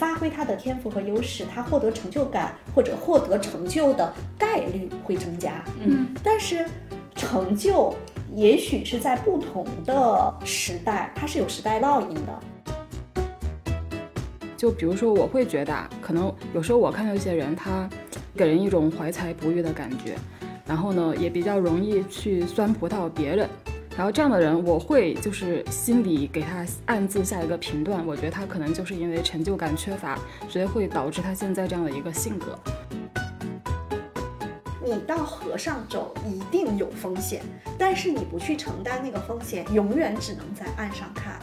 发挥他的天赋和优势，他获得成就感或者获得成就的概率会增加。嗯，但是成就也许是在不同的时代，它是有时代烙印的。就比如说，我会觉得啊，可能有时候我看到一些人，他给人一种怀才不遇的感觉，然后呢，也比较容易去酸葡萄别人。然后这样的人，我会就是心里给他暗自下一个评断，我觉得他可能就是因为成就感缺乏，所以会导致他现在这样的一个性格。你到河上走一定有风险，但是你不去承担那个风险，永远只能在岸上看。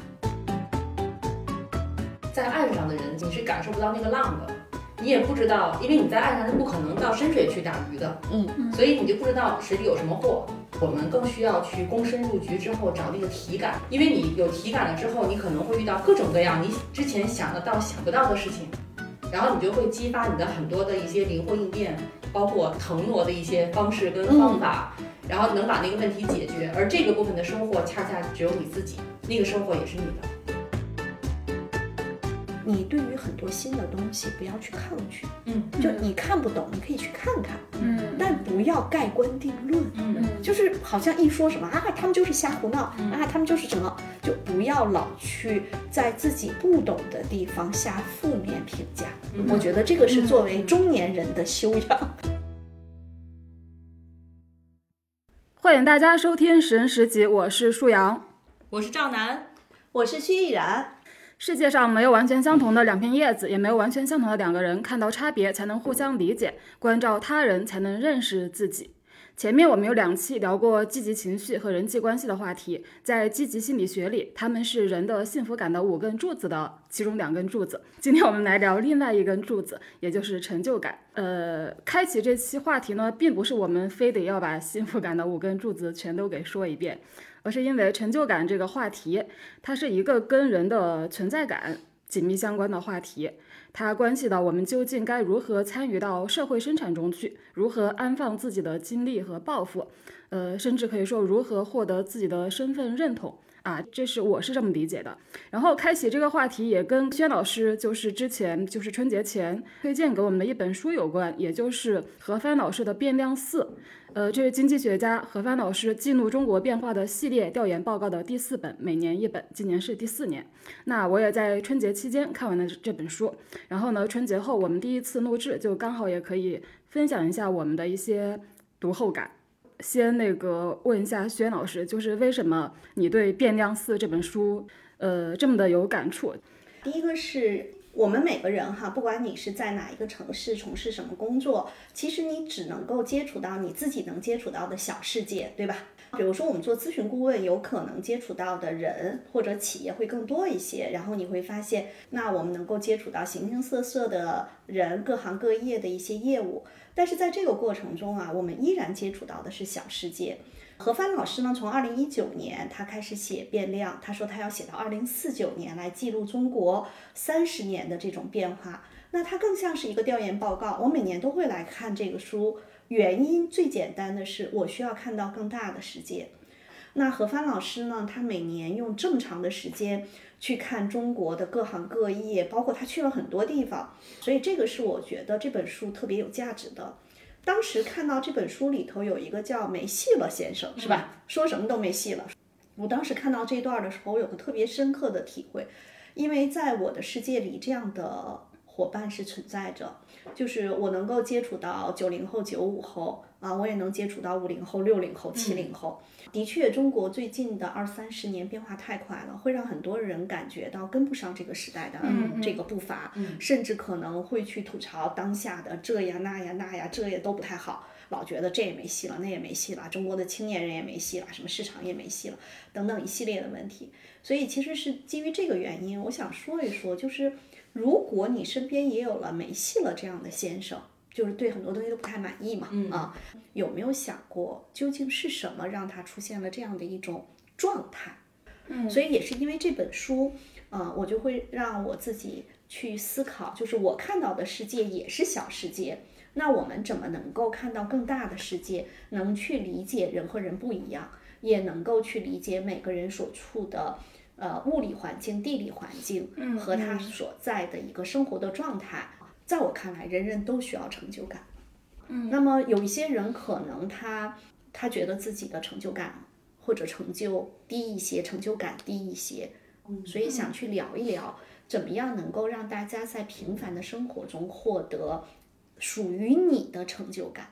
在岸上的人，你是感受不到那个浪的，你也不知道，因为你在岸上是不可能到深水去打鱼的，嗯，所以你就不知道水里有什么货。我们更需要去躬身入局之后找那个体感，因为你有体感了之后，你可能会遇到各种各样你之前想得到、想不到的事情，然后你就会激发你的很多的一些灵活应变，包括腾挪的一些方式跟方法，然后能把那个问题解决。而这个部分的收获，恰恰只有你自己，那个收获也是你的。你对于很多新的东西不要去抗拒，嗯，就你看不懂，你可以去看看，嗯。但不要盖棺定论。嗯。就是好像一说什么啊，他们就是瞎胡闹啊，他们就是什么，就不要老去在自己不懂的地方下负面评价。我觉得这个是作为中年人的修养。欢迎大家收听《十人十集》，我是舒阳。我是赵楠，我是薛逸然，世界上没有完全相同的两片叶子，也没有完全相同的两个人。看到差别，才能互相理解；关照他人，才能认识自己。前面我们有两期聊过积极情绪和人际关系的话题，在积极心理学里，他们是人的幸福感的五根柱子的其中两根柱子。今天我们来聊另外一根柱子，也就是成就感。呃，开启这期话题呢，并不是我们非得要把幸福感的五根柱子全都给说一遍，而是因为成就感这个话题，它是一个跟人的存在感紧密相关的话题。它关系到我们究竟该如何参与到社会生产中去，如何安放自己的精力和抱负，呃，甚至可以说如何获得自己的身份认同啊，这是我是这么理解的。然后开启这个话题也跟轩老师就是之前就是春节前推荐给我们的一本书有关，也就是何帆老师的《变量四》。呃，这是经济学家何帆老师记录中国变化的系列调研报告的第四本，每年一本，今年是第四年。那我也在春节期间看完了这本书，然后呢，春节后我们第一次录制，就刚好也可以分享一下我们的一些读后感。先那个问一下薛老师，就是为什么你对《变量四》这本书，呃，这么的有感触？第一个是我们每个人哈，不管你是在哪一个城市从事什么工作，其实你只能够接触到你自己能接触到的小世界，对吧？比如说我们做咨询顾问，有可能接触到的人或者企业会更多一些，然后你会发现，那我们能够接触到形形色色的人，各行各业的一些业务。但是在这个过程中啊，我们依然接触到的是小世界。何帆老师呢，从二零一九年他开始写变量，他说他要写到二零四九年来记录中国三十年的这种变化。那它更像是一个调研报告，我每年都会来看这个书。原因最简单的是，我需要看到更大的世界。那何帆老师呢，他每年用这么长的时间去看中国的各行各业，包括他去了很多地方，所以这个是我觉得这本书特别有价值的。当时看到这本书里头有一个叫没戏了先生，是吧？说什么都没戏了。我当时看到这段的时候，我有个特别深刻的体会，因为在我的世界里，这样的伙伴是存在着，就是我能够接触到九零后、九五后啊，我也能接触到五零后、六零后、七零后。的确，中国最近的二三十年变化太快了，会让很多人感觉到跟不上这个时代的这个步伐，甚至可能会去吐槽当下的这呀那呀那呀，这也都不太好。老觉得这也没戏了，那也没戏了，中国的青年人也没戏了，什么市场也没戏了，等等一系列的问题。所以其实是基于这个原因，我想说一说，就是如果你身边也有了没戏了这样的先生，就是对很多东西都不太满意嘛，啊，有没有想过究竟是什么让他出现了这样的一种状态？嗯，所以也是因为这本书，呃，我就会让我自己去思考，就是我看到的世界也是小世界。那我们怎么能够看到更大的世界，能去理解人和人不一样，也能够去理解每个人所处的呃物理环境、地理环境和他所在的一个生活的状态。在我看来，人人都需要成就感。嗯，那么有一些人可能他他觉得自己的成就感或者成就低一些，成就感低一些，所以想去聊一聊，怎么样能够让大家在平凡的生活中获得属于你的成就感。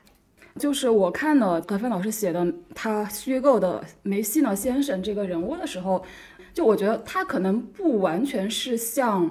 就是我看了葛帆老师写的他虚构的梅西呢先生这个人物的时候，就我觉得他可能不完全是像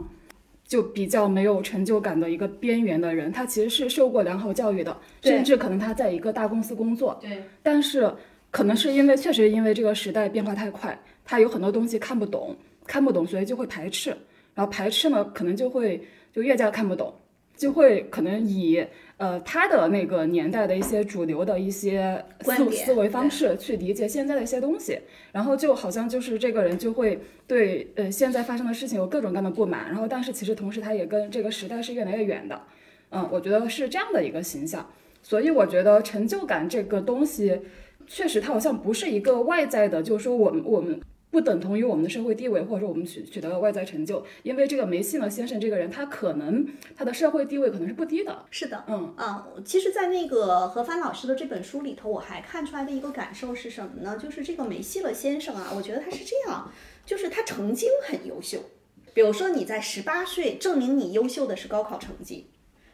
就比较没有成就感的一个边缘的人，他其实是受过良好教育的，甚至可能他在一个大公司工作。对，但是可能是因为确实因为这个时代变化太快，他有很多东西看不懂，看不懂，所以就会排斥，然后排斥呢，可能就会就越加看不懂，就会可能以。呃，他的那个年代的一些主流的一些思思维方式去理解现在的一些东西，然后就好像就是这个人就会对呃现在发生的事情有各种各样的不满，然后但是其实同时他也跟这个时代是越来越远的，嗯，我觉得是这样的一个形象，所以我觉得成就感这个东西，确实它好像不是一个外在的，就是说我们我们。不等同于我们的社会地位，或者说我们取取得了外在成就，因为这个梅西呢先生这个人，他可能他的社会地位可能是不低的。是的，嗯啊，其实，在那个何帆老师的这本书里头，我还看出来的一个感受是什么呢？就是这个梅西勒先生啊，我觉得他是这样，就是他曾经很优秀，比如说你在十八岁证明你优秀的是高考成绩。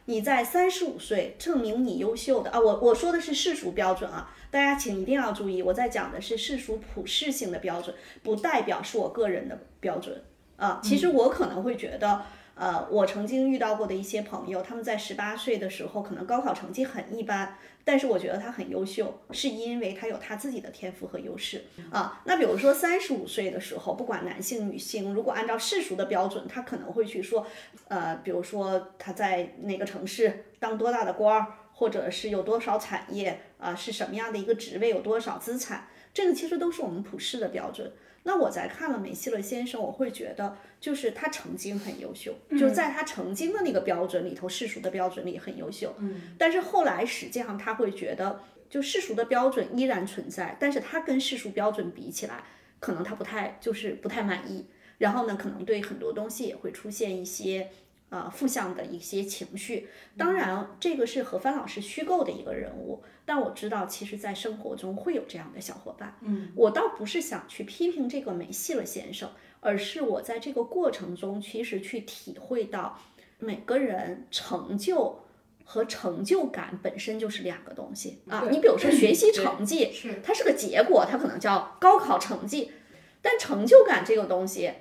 你在三十五岁证明你优秀的啊，我我说的是世俗标准啊，大家请一定要注意，我在讲的是世俗普世性的标准，不代表是我个人的标准啊。其实我可能会觉得。呃，我曾经遇到过的一些朋友，他们在十八岁的时候，可能高考成绩很一般，但是我觉得他很优秀，是因为他有他自己的天赋和优势啊。那比如说三十五岁的时候，不管男性女性，如果按照世俗的标准，他可能会去说，呃，比如说他在哪个城市当多大的官儿，或者是有多少产业啊，是什么样的一个职位，有多少资产，这个其实都是我们普世的标准。那我在看了梅西勒先生，我会觉得，就是他曾经很优秀，就是在他曾经的那个标准里头，世俗的标准里很优秀。嗯。但是后来实际上他会觉得，就世俗的标准依然存在，但是他跟世俗标准比起来，可能他不太就是不太满意。然后呢，可能对很多东西也会出现一些呃负向的一些情绪。当然，这个是何帆老师虚构的一个人物。但我知道，其实，在生活中会有这样的小伙伴。嗯，我倒不是想去批评这个没戏了先生，而是我在这个过程中，其实去体会到，每个人成就和成就感本身就是两个东西啊。你比如说学习成绩，它是个结果，它可能叫高考成绩，但成就感这个东西。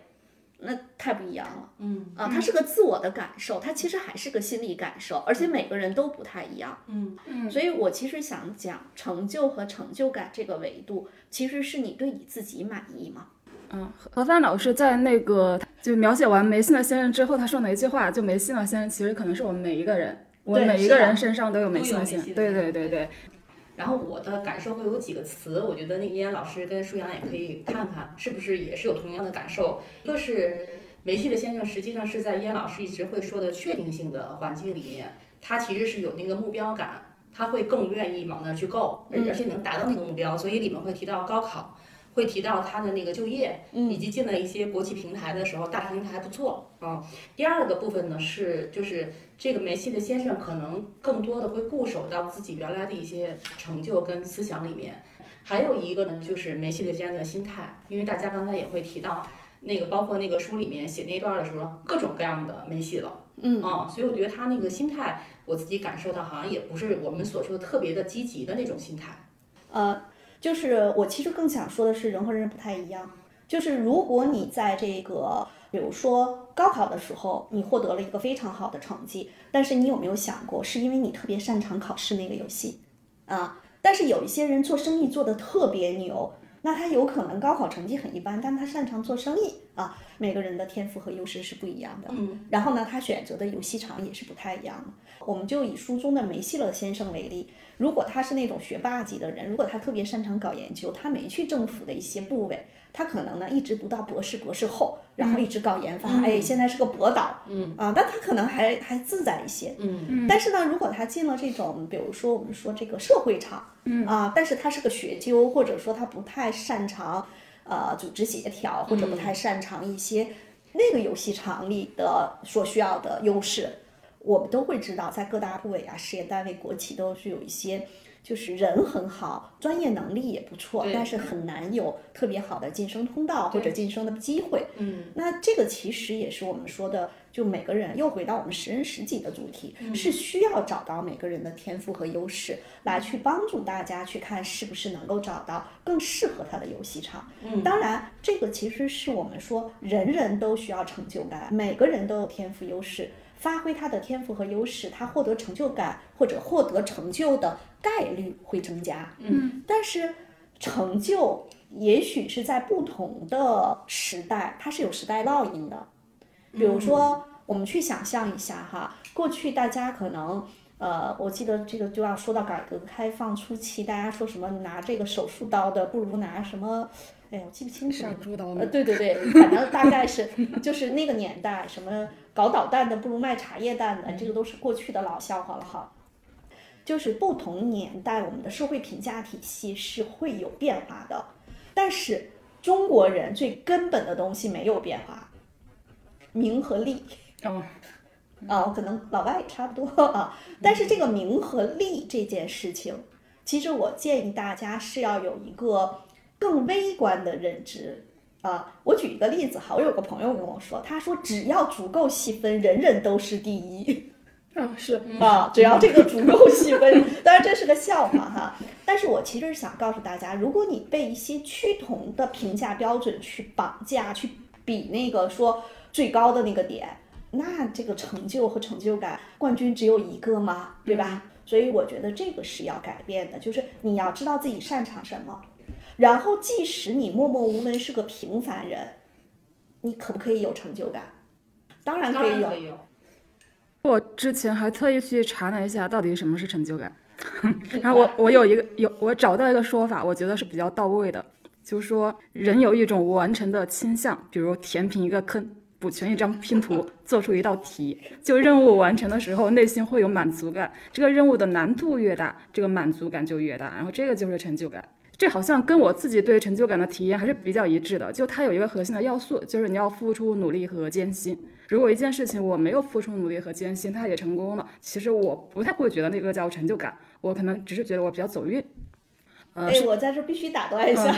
那太不一样了，嗯啊，它是个自我的感受，它其实还是个心理感受，而且每个人都不太一样，嗯嗯，所以我其实想讲成就和成就感这个维度，其实是你对你自己满意吗？嗯，何帆老师在那个就描写完梅西诺先生之后，他说哪一句话？就梅西诺先生其实可能是我们每一个人，我们每一个人身上都有梅西诺先生，对对对对。然后我的感受会有几个词，我觉得那个燕老师跟舒阳也可以看看，是不是也是有同样的感受。一个是梅西的先生，实际上是在燕老师一直会说的确定性的环境里面，他其实是有那个目标感，他会更愿意往那儿去够，而且能达到那个目标。所以里面会提到高考。会提到他的那个就业，以及进了一些国企平台的时候，大平台还不错啊。第二个部分呢是，就是这个梅西的先生可能更多的会固守到自己原来的一些成就跟思想里面。还有一个呢，就是梅西的先生的心态，因为大家刚才也会提到那个，包括那个书里面写那段的时候，各种各样的梅西了，嗯啊，所以我觉得他那个心态，我自己感受到好像也不是我们所说的特别的积极的那种心态，呃。就是我其实更想说的是，人和人不太一样。就是如果你在这个，比如说高考的时候，你获得了一个非常好的成绩，但是你有没有想过，是因为你特别擅长考试那个游戏啊？但是有一些人做生意做得特别牛，那他有可能高考成绩很一般，但他擅长做生意啊。每个人的天赋和优势是不一样的。嗯。然后呢，他选择的游戏场也是不太一样的。我们就以书中的梅西勒先生为例。如果他是那种学霸级的人，如果他特别擅长搞研究，他没去政府的一些部委，他可能呢一直读到博士、博士后，然后一直搞研发，哎，现在是个博导，嗯啊，但他可能还还自在一些，嗯但是呢，如果他进了这种，比如说我们说这个社会场，嗯啊，但是他是个学究，或者说他不太擅长。呃组织协调，或者不太擅长一些那个游戏场里的所需要的优势，我们都会知道，在各大部委啊、事业单位、国企都是有一些。就是人很好，专业能力也不错，但是很难有特别好的晋升通道或者晋升的机会。嗯，那这个其实也是我们说的，就每个人又回到我们十人十己的主题，是需要找到每个人的天赋和优势，来去帮助大家去看是不是能够找到更适合他的游戏场。嗯，当然，这个其实是我们说人人都需要成就感，每个人都有天赋优势。发挥他的天赋和优势，他获得成就感或者获得成就的概率会增加。嗯，但是成就也许是在不同的时代，它是有时代烙印的。比如说，我们去想象一下哈，过去大家可能，呃，我记得这个就要说到改革开放初期，大家说什么拿这个手术刀的不如拿什么。哎呀，我记不清楚。呃，对对对，反正大概是就是那个年代，什么搞导弹的不如卖茶叶蛋的，这个都是过去的老笑话了哈。就是不同年代，我们的社会评价体系是会有变化的，但是中国人最根本的东西没有变化，名和利。哦，哦，可能老外也差不多啊。但是这个名和利这件事情，其实我建议大家是要有一个。更微观的认知啊，我举一个例子哈，我有个朋友跟我说，他说只要足够细分，人人都是第一。啊，是啊，只要这个足够细分，当然这是个笑话哈。但是我其实是想告诉大家，如果你被一些趋同的评价标准去绑架，去比那个说最高的那个点，那这个成就和成就感，冠军只有一个吗？对吧？所以我觉得这个是要改变的，就是你要知道自己擅长什么。然后，即使你默默无闻是个平凡人，你可不可以有成就感？当然可以有。我之前还特意去查了一下，到底什么是成就感。然后我我有一个有我找到一个说法，我觉得是比较到位的，就是说人有一种完成的倾向，比如填平一个坑、补全一张拼图、做出一道题，就任务完成的时候，内心会有满足感。这个任务的难度越大，这个满足感就越大，然后这个就是成就感。这好像跟我自己对成就感的体验还是比较一致的。就它有一个核心的要素，就是你要付出努力和艰辛。如果一件事情我没有付出努力和艰辛，它也成功了，其实我不太会觉得那个叫成就感。我可能只是觉得我比较走运。哎，我在这必须打断一下？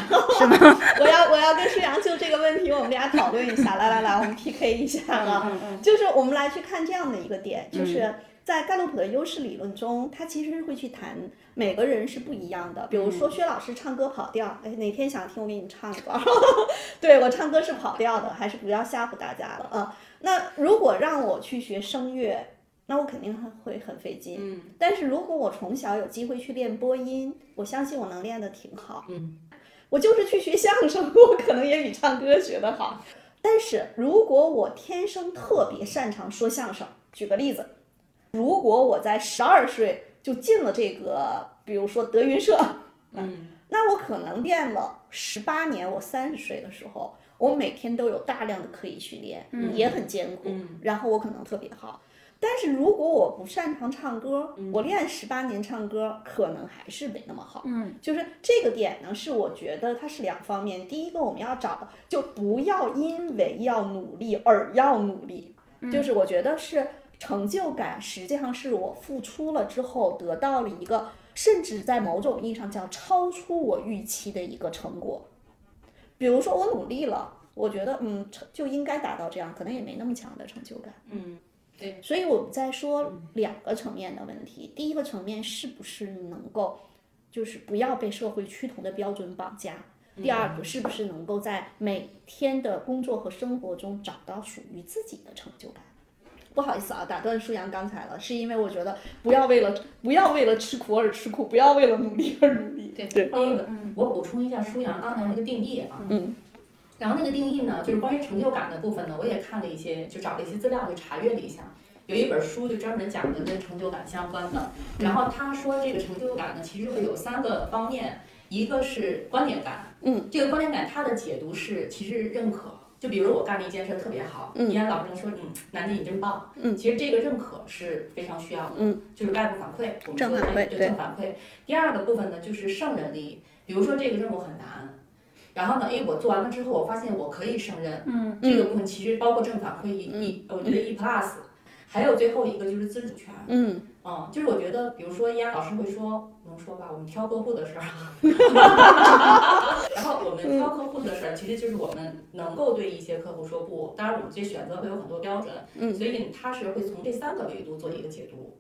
我要我要跟舒阳就这个问题，我们俩讨论一下。来来来，我们 PK 一下啊！就是我们来去看这样的一个点，就是在盖洛普的优势理论中，他其实是会去谈。每个人是不一样的，比如说薛老师唱歌跑调，哎，哪天想听我给你唱一段？对我唱歌是跑调的，还是不要吓唬大家了啊？那如果让我去学声乐，那我肯定会很费劲。嗯，但是如果我从小有机会去练播音，我相信我能练得挺好。嗯，我就是去学相声，我可能也比唱歌学得好。但是如果我天生特别擅长说相声，举个例子，如果我在十二岁。就进了这个，比如说德云社，嗯，那我可能练了十八年。我三十岁的时候，我每天都有大量的刻意训练，嗯也很艰苦，然后我可能特别好。但是如果我不擅长唱歌，我练十八年唱歌，可能还是没那么好。嗯，就是这个点呢，是我觉得它是两方面。第一个，我们要找，就不要因为要努力而要努力，就是我觉得是。成就感实际上是我付出了之后得到了一个，甚至在某种意义上叫超出我预期的一个成果。比如说我努力了，我觉得嗯成就应该达到这样，可能也没那么强的成就感。嗯，对。所以我们在说两个层面的问题，第一个层面是不是能够就是不要被社会趋同的标准绑架？第二个是不是能够在每天的工作和生活中找到属于自己的成就感？不好意思啊，打断舒阳刚才了，是因为我觉得不要为了不要为了吃苦而吃苦，不要为了努力而努力。对对，那个我补充一下舒阳刚才那个定义啊，嗯，然后那个定义呢，就是关于成就感的部分呢，我也看了一些，就找了一些资料，就查阅了一下，有一本书就专门讲的跟成就感相关的，然后他说这个成就感呢，其实会有三个方面，一个是观点感，嗯，这个观点感它的解读是其实认可。就比如我干了一件事特别好，依然老师说，嗯，楠姐你真棒，嗯，其实这个认可是非常需要的，嗯，就是外部反馈，我们说正反馈，对正反馈。第二个部分呢，就是胜任力，比如说这个任务很难，然后呢，哎，我做完了之后，我发现我可以胜任。嗯，这个部分其实包括正反馈 E E，我觉得一 plus，还有最后一个就是自主权。嗯，嗯，就是我觉得，比如说依然老师会说，能说吧，我们挑客户的事儿，然后我们挑客户的事儿，其实就是我们能够对一些客户说不。当然，我们这选择会有很多标准，嗯所以他是会从这三个维度做一个解读。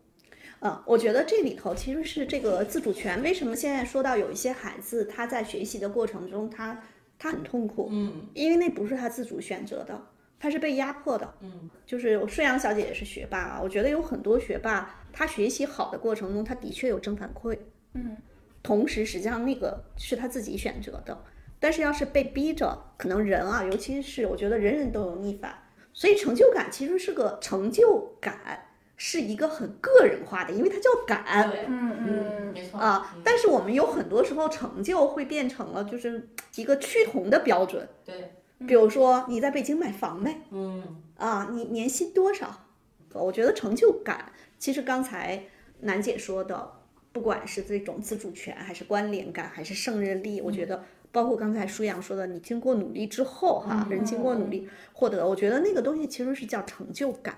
嗯，我觉得这里头其实是这个自主权。为什么现在说到有一些孩子他在学习的过程中，他他很痛苦，嗯因为那不是他自主选择的，他是被压迫的。嗯，就是顺阳小姐也是学霸啊，我觉得有很多学霸，他学习好的过程中，他的确有正反馈。嗯，同时实际上那个是他自己选择的，但是要是被逼着，可能人啊，尤其是我觉得人人都有逆反，所以成就感其实是个成就感。是一个很个人化的，因为它叫感，嗯嗯，没错啊，嗯但是我们有很多时候成就会变成了就是一个趋同的标准，对，比如说你在北京买房没嗯啊？你年薪多少？我觉得成就感，其实刚才楠姐说的，不管是这种自主权，还是关联感，还是胜任力，我觉得包括刚才舒阳说的，你经过努力之后哈，人经过努力获得，我觉得那个东西其实是叫成就感。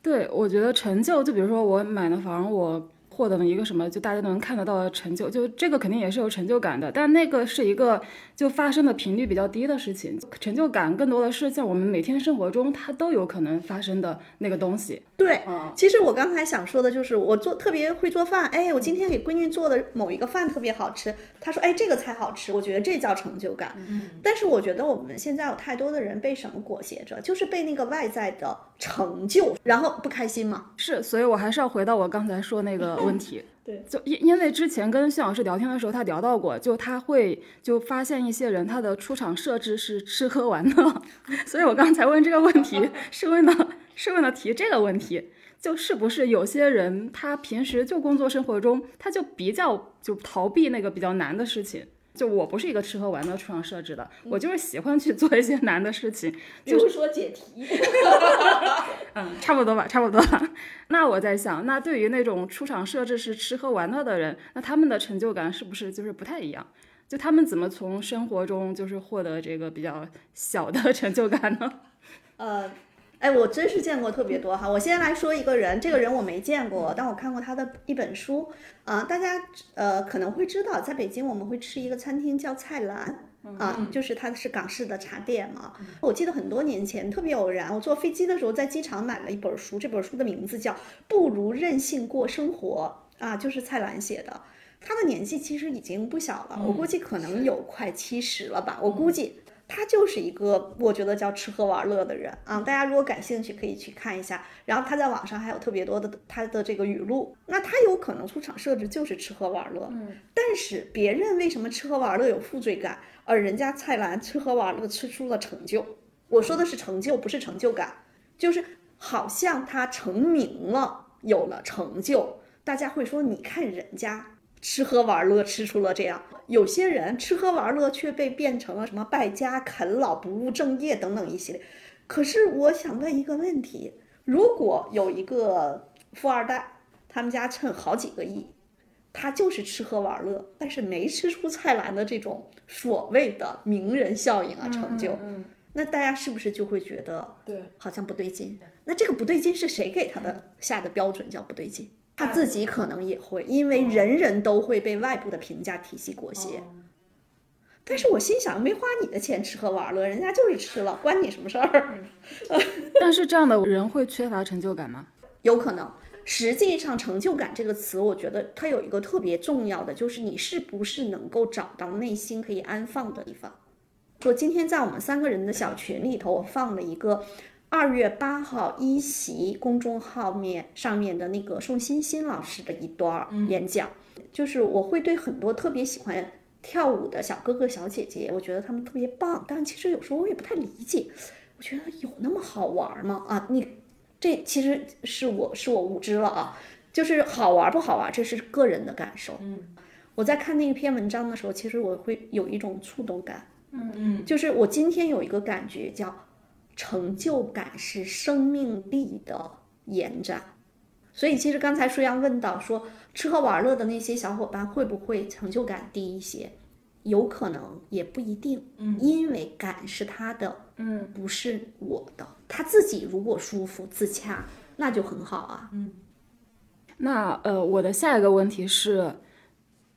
对，我觉得成就，就比如说我买了房，我获得了一个什么，就大家都能看得到的成就，就这个肯定也是有成就感的，但那个是一个就发生的频率比较低的事情，成就感更多的是在我们每天生活中它都有可能发生的那个东西。对，嗯其实我刚才想说的就是，我做特别会做饭，哎，我今天给闺女做的某一个饭特别好吃，她说，哎，这个菜好吃，我觉得这叫成就感。但是我觉得我们现在有太多的人被什么裹挟着，就是被那个外在的成就，然后不开心嘛。是，所以我还是要回到我刚才说那个问题。对，就因因为之前跟谢老师聊天的时候，他聊到过，就他会就发现一些人他的出场设置是吃喝玩乐，所以我刚才问这个问题是为了是为了提这个问题，就是不是有些人他平时就工作生活中他就比较就逃避那个比较难的事情。就我不是一个吃喝玩乐出场设置的，我就是喜欢去做一些难的事情，就是说解题，嗯，差不多吧，差不多吧。那我在想，那对于那种出场设置是吃喝玩乐的人，那他们的成就感是不是就是不太一样？就他们怎么从生活中就是获得这个比较小的成就感呢？呃，哎，我真是见过特别多哈。我先来说一个人，这个人我没见过，但我看过他的一本书。啊、大家呃可能会知道，在北京我们会吃一个餐厅叫菜篮。啊，就是它是港式的茶店嘛。我记得很多年前特别偶然，我坐飞机的时候在机场买了一本书，这本书的名字叫《不如任性过生活》啊，就是蔡澜写的。他的年纪其实已经不小了，我估计可能有快七十了吧，我估计。他就是一个我觉得叫吃喝玩乐的人啊，大家如果感兴趣可以去看一下。然后他在网上还有特别多的他的这个语录，那他有可能出场设置就是吃喝玩乐，嗯，但是别人为什么吃喝玩乐有负罪感，而人家蔡澜吃喝玩乐吃出了成就？我说的是成就，不是成就感，就是好像他成名了，有了成就，大家会说你看人家吃喝玩乐吃出了这样。有些人吃喝玩乐却被变成了什么败家、啃老、不务正业等等一系列。可是我想问一个问题：如果有一个富二代，他们家趁好几个亿，他就是吃喝玩乐，但是没吃出蔡澜的这种所谓的名人效应啊成就，嗯，那大家是不是就会觉得对，好像不对劲？那这个不对劲是谁给他的下的标准叫不对劲？他自己可能也会，因为人人都会被外部的评价体系裹挟。但是我心想，没花你的钱吃喝玩乐，人家就是吃了，关你什么事儿？但是这样的人会缺乏成就感吗？有可能。实际上，成就感这个词，我觉得它有一个特别重要的，就是你是不是能够找到内心可以安放的地方。说今天在我们三个人的小群里头，我放了一个二月八号一席公众号面上面的那个宋欣欣老师的一段儿演讲，就是我会对很多特别喜欢跳舞的小哥哥小姐姐，我觉得他们特别棒，但其实有时候我也不太理解，我觉得有那么好玩吗？啊，你这其实是我是我无知了啊，就是好玩不好玩，这是个人的感受。嗯我在看那篇文章的时候，其实我会有一种触动感。嗯嗯就是我今天有一个感觉叫成就感是生命力的延展。所以其实刚才舒阳问到说，吃喝玩乐的那些小伙伴会不会成就感低一些？有可能也不一定，嗯因为感是他的，嗯，不是我的。他自己如果舒服自洽，那就很好啊。嗯那呃，我的下一个问题是，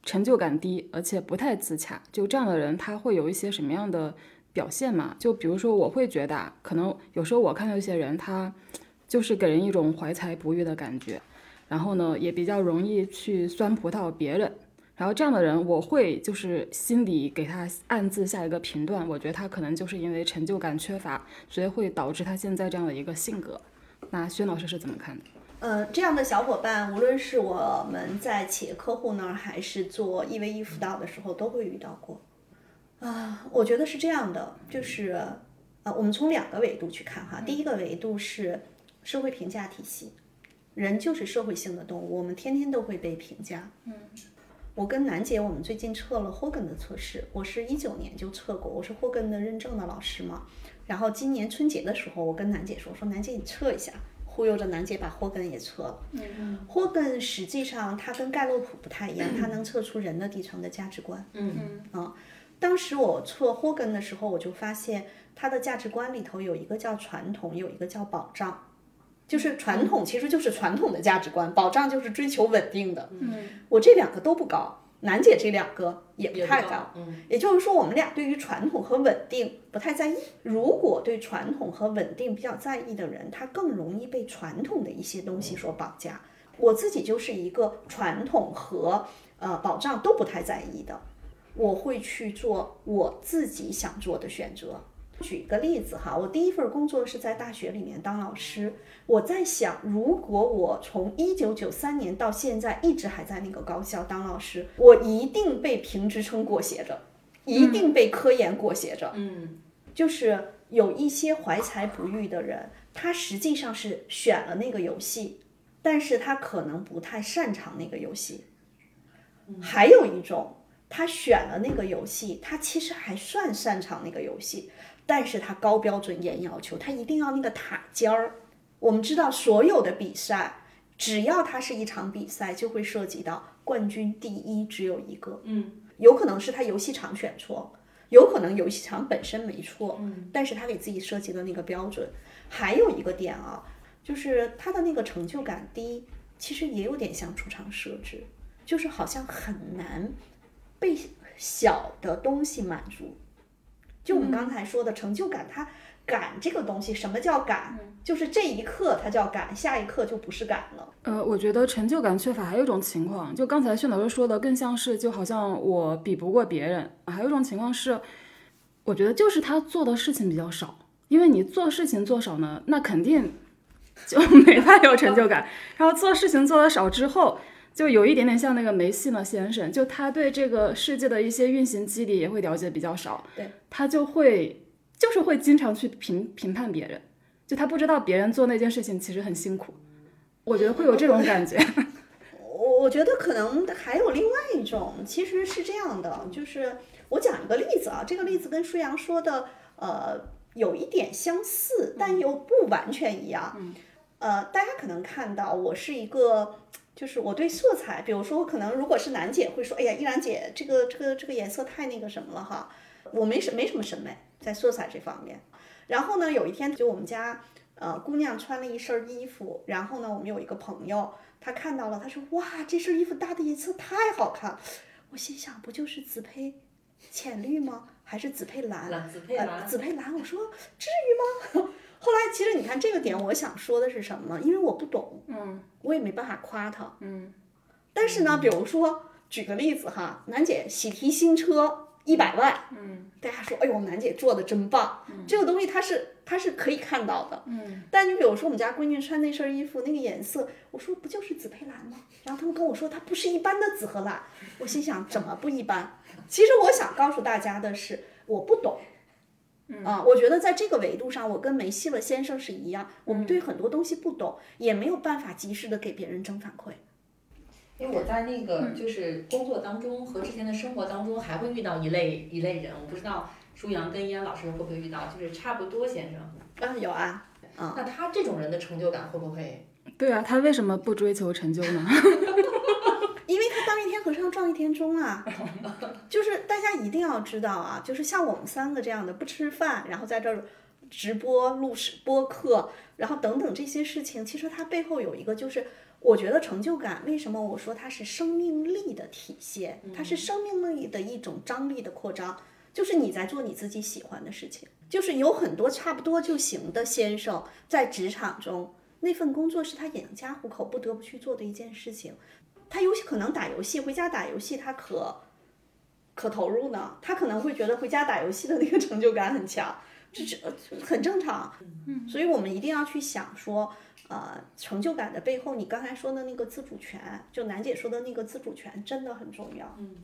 成就感低，而且不太自洽，就这样的人，他会有一些什么样的表现嘛？就比如说，我会觉得，可能有时候我看到一些人，他就是给人一种怀才不遇的感觉，然后呢，也比较容易去酸葡萄别人。然后这样的人，我会就是心里给他暗自下一个评断，我觉得他可能就是因为成就感缺乏，所以会导致他现在这样的一个性格。那薛老师是怎么看的？呃，这样的小伙伴，无论是我们在企业客户那儿，还是做一 v 一辅导的时候，都会遇到过。啊、我觉得是这样的，就是啊，我们从两个维度去看哈。第一个维度是社会评价体系，人就是社会性的动物，我们天天都会被评价。嗯，我跟楠姐，我们最近测了霍根的测试，我是一九年就测过，我是霍根的认证的老师嘛。然后今年春节的时候，我跟楠姐说，说楠姐你测一下，忽悠着楠姐把霍根也测了。嗯，霍根实际上它跟盖洛普不太一样，它能测出人的底层的价值观。嗯啊，当时我测霍根的时候，我就发现他的价值观里头有一个叫传统，有一个叫保障。就是传统其实就是传统的价值观，保障就是追求稳定的。嗯，我这两个都不高，楠姐这两个也不太高。嗯也就是说，我们俩对于传统和稳定不太在意。如果对传统和稳定比较在意的人，他更容易被传统的一些东西所绑架。我自己就是一个传统和呃保障都不太在意的，我会去做我自己想做的选择。举个例子哈，我第一份工作是在大学里面当老师。我在想，如果我从一九九三年到现在一直还在那个高校当老师，我一定被评职称裹挟着，一定被科研裹挟着。嗯就是有一些怀才不遇的人，他实际上是选了那个游戏，但是他可能不太擅长那个游戏。还有一种，他选了那个游戏，他其实还算擅长那个游戏，但是他高标准严要求，他一定要那个塔尖儿。我们知道，所有的比赛，只要它是一场比赛，就会涉及到冠军第一只有一个。嗯有可能是他游戏场选错，有可能游戏场本身没错，嗯但是他给自己设计的那个标准。还有一个点啊，就是他的那个成就感低，其实也有点像出场设置，就是好像很难被小的东西满足。就我们刚才说的成就感，它感这个东西，什么叫感？就是这一刻它叫感，下一刻就不是感了。呃，我觉得成就感缺乏还有一种情况，就刚才薛老师说的，更像是就好像我比不过别人。还有一种情况是，我觉得就是他做的事情比较少，因为你做事情做少呢，那肯定就 没法有成就感。然后做事情做的少之后，就有一点点像那个梅西呢先生，就他对这个世界的一些运行机理也会了解比较少，对，他就会就是会经常去评评判别人，就他不知道别人做那件事情其实很辛苦。我觉得会有这种感觉。我我觉得可能还有另外一种，其实是这样的，就是我讲一个例子啊，这个例子跟舒阳说的呃有一点相似，但又不完全一样。嗯呃，大家可能看到我是一个，就是我对色彩，比如说可能如果是楠姐会说，哎呀，依兰姐这个这个这个颜色太那个什么了哈，我没什没什么审美在色彩这方面。然后呢，有一天就我们家呃姑娘穿了一身衣服，然后呢，我们有一个朋友。他看到了，他说：“哇，这身衣服搭的颜色太好看。”我心想，不就是紫配浅绿吗？还是紫配蓝？蓝紫配呃蓝紫配蓝。我说至于吗？后来其实你看这个点，我想说的是什么？因为我不懂，嗯我也没办法夸他。嗯但是呢，比如说举个例子哈，楠姐喜提新车一百万，嗯大家说，哎呦，楠姐做的真棒。这个东西它是它是可以看到的。嗯但你比如说我们家闺女穿那身衣服，那个颜色，我说不就是紫配蓝吗？然后他们跟我说它不是一般的紫和蓝，我心想 怎么不一般？其实我想告诉大家的是，我不懂。啊，我觉得在这个维度上，我跟梅西勒先生是一样，我们对很多东西不懂，也没有办法及时的给别人正反馈。因为我在那个就是工作当中和之前的生活当中，还会遇到一类一类人，我不知道舒阳跟依安老师会不会遇到，就是差不多先生。啊，有啊，那他这种人的成就感会不会？对啊，他为什么不追求成就呢？因为他当一天钟啊，就是大家一定要知道啊，就是像我们三个这样的不吃饭，然后在这儿直播录视播客，然后等等这些事情，其实它背后有一个就是。我觉得成就感，为什么我说它是生命力的体现？它是生命力的一种张力的扩张，就是你在做你自己喜欢的事情。就是有很多差不多就行的先生，在职场中那份工作是他养家糊口不得不去做的一件事情。他有可能打游戏，回家打游戏，他可可投入呢。他可能会觉得回家打游戏的那个成就感很强，这这很正常。嗯，所以我们一定要去想说。呃，成就感的背后，你刚才说的那个自主权，就楠姐说的那个自主权，真的很重要。嗯，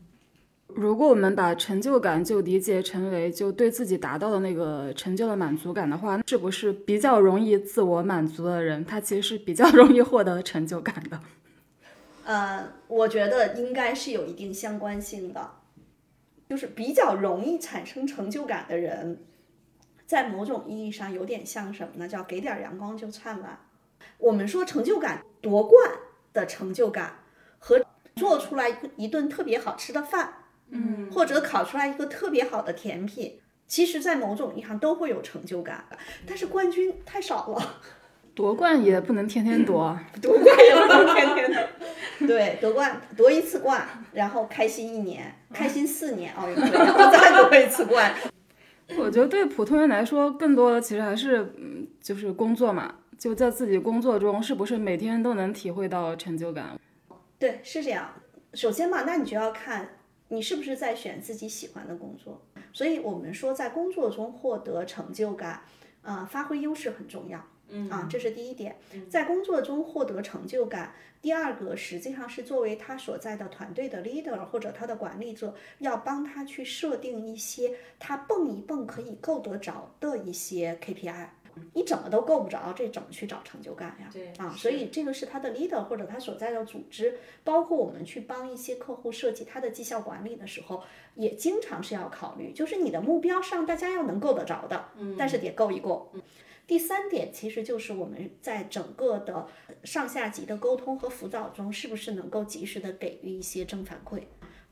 如果我们把成就感就理解成为就对自己达到的那个成就的满足感的话，是不是比较容易自我满足的人，他其实是比较容易获得成就感的？呃，我觉得应该是有一定相关性的，就是比较容易产生成就感的人，在某种意义上有点像什么呢？叫给点阳光就灿烂。我们说成就感夺冠的成就感和做出来一顿特别好吃的饭，嗯，或者烤出来一个特别好的甜品，其实，在某种意义上都会有成就感。但是冠军太少了，夺冠也不能天天夺，夺冠也不能天天夺。对，夺冠夺一次冠，然后开心一年，开心四年奥运会，然后再夺一次冠。我觉得对普通人来说，更多的其实还是嗯，就是工作嘛。就在自己工作中，是不是每天都能体会到成就感？对，是这样。首先嘛，那你就要看你是不是在选自己喜欢的工作。所以我们说，在工作中获得成就感，啊，发挥优势很重要。嗯啊，这是第一点。在工作中获得成就感，第二个实际上是作为他所在的团队的 leader 或者他的管理者，要帮他去设定一些他蹦一蹦可以够得着的一些 KPI。你怎么都够不着，这怎么去找成就感呀？对啊，所以这个是他的 leader 或者他所在的组织，包括我们去帮一些客户设计他的绩效管理的时候，也经常是要考虑，就是你的目标上大家要能够得着的，嗯，但是得够一够。第三点其实就是我们在整个的上下级的沟通和辅导中，是不是能够及时的给予一些正反馈？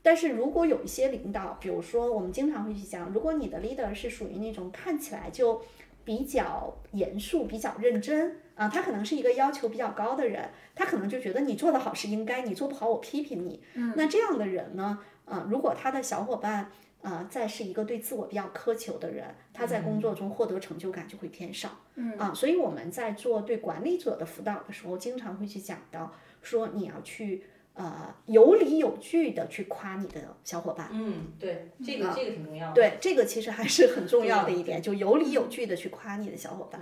但是如果有一些领导，比如说我们经常会去讲，如果你的 leader 是属于那种看起来就。比较严肃、比较认真啊，他可能是一个要求比较高的人，他可能就觉得你做得好是应该，你做不好我批评你。嗯，那这样的人呢，啊，如果他的小伙伴啊，再是一个对自我比较苛求的人，他在工作中获得成就感就会偏少。嗯啊，所以我们在做对管理者的辅导的时候，经常会去讲到说你要去。呃，有理有据的去夸你的小伙伴，嗯，对，这个这个挺重要的。对，这个其实还是很重要的一点，就有理有据的去夸你的小伙伴。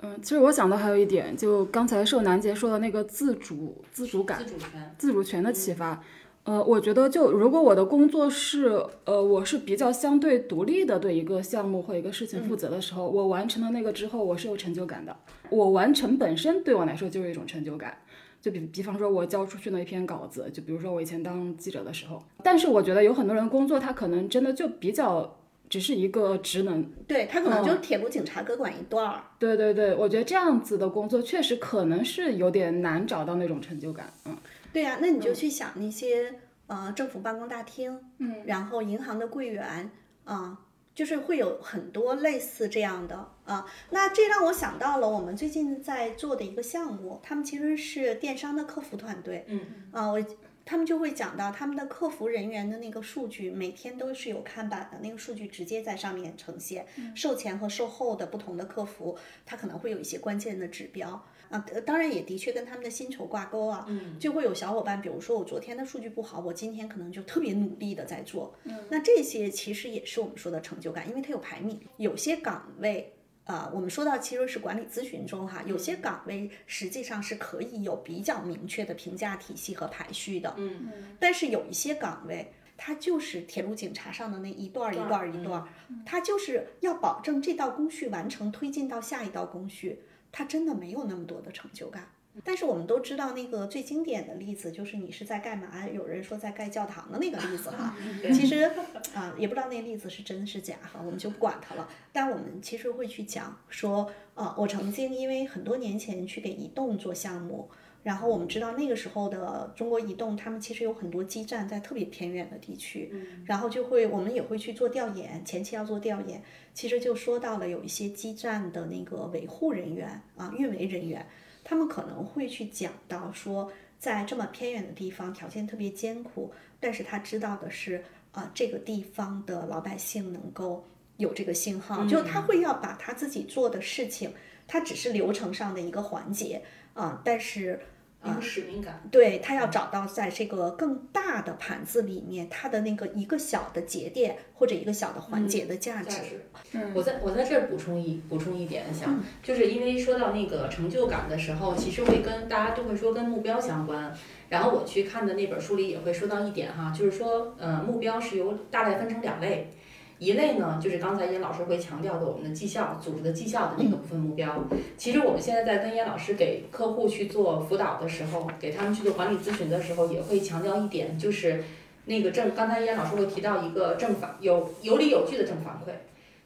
嗯，其实我想到还有一点，就刚才受南杰说的那个自主、自主感、自主权、自主权的启发。呃，我觉得就如果我的工作是，呃，我是比较相对独立的，对一个项目或一个事情负责的时候，我完成了那个之后，我是有成就感的。我完成本身对我来说就是一种成就感。就比比方说，我交出去那一篇稿子，就比如说我以前当记者的时候，但是我觉得有很多人工作，他可能真的就比较只是一个职能，对他可能就铁路警察各管一段儿。对对对，我觉得这样子的工作确实可能是有点难找到那种成就感。嗯，对呀，那你就去想那些呃政府办公大厅，嗯，然后银行的柜员啊。就是会有很多类似这样的啊，那这让我想到了我们最近在做的一个项目，他们其实是电商的客服团队，嗯啊，我他们就会讲到他们的客服人员的那个数据，每天都是有看板的，那个数据直接在上面呈现，售前和售后的不同的客服，它可能会有一些关键的指标。啊，当然也的确跟他们的薪酬挂钩啊，就会有小伙伴，比如说我昨天的数据不好，我今天可能就特别努力的在做，那这些其实也是我们说的成就感，因为它有排名，有些岗位，呃，我们说到其实是管理咨询中哈，有些岗位实际上是可以有比较明确的评价体系和排序的，嗯但是有一些岗位，它就是铁路警察上的那一段儿一段儿一段儿，它就是要保证这道工序完成，推进到下一道工序。他真的没有那么多的成就感，但是我们都知道那个最经典的例子就是你是在干嘛？有人说在盖教堂的那个例子哈，其实啊也不知道那例子是真是假哈，我们就不管它了。但我们其实会去讲说，啊，我曾经因为很多年前去给移动做项目，然后我们知道那个时候的中国移动，他们其实有很多基站在特别偏远的地区，然后就会我们也会去做调研，前期要做调研，其实就说到了有一些基站的那个维护人员啊、运维人员，他们可能会去讲到说，在这么偏远的地方，条件特别艰苦，但是他知道的是啊、这个地方的老百姓能够有这个信号，就他会要把他自己做的事情，他只是流程上的一个环节啊、但是。一个使命感。对他要找到在这个更大的盘子里面，他的那个一个小的节点或者一个小的环节的价值。嗯。我在我在这儿补充一补充一点，想就是因为说到那个成就感的时候，其实会跟大家都会说跟目标相关。然后我去看的那本书里也会说到一点哈，就是说，呃，目标是由大概分成两类。一类呢，就是刚才严老师会强调的我们的绩效、组织的绩效的那个部分目标。其实我们现在在跟严老师给客户去做辅导的时候，给他们去做管理咨询的时候，也会强调一点，就是那个正，刚才严老师会提到一个正反有有理有据的正反馈。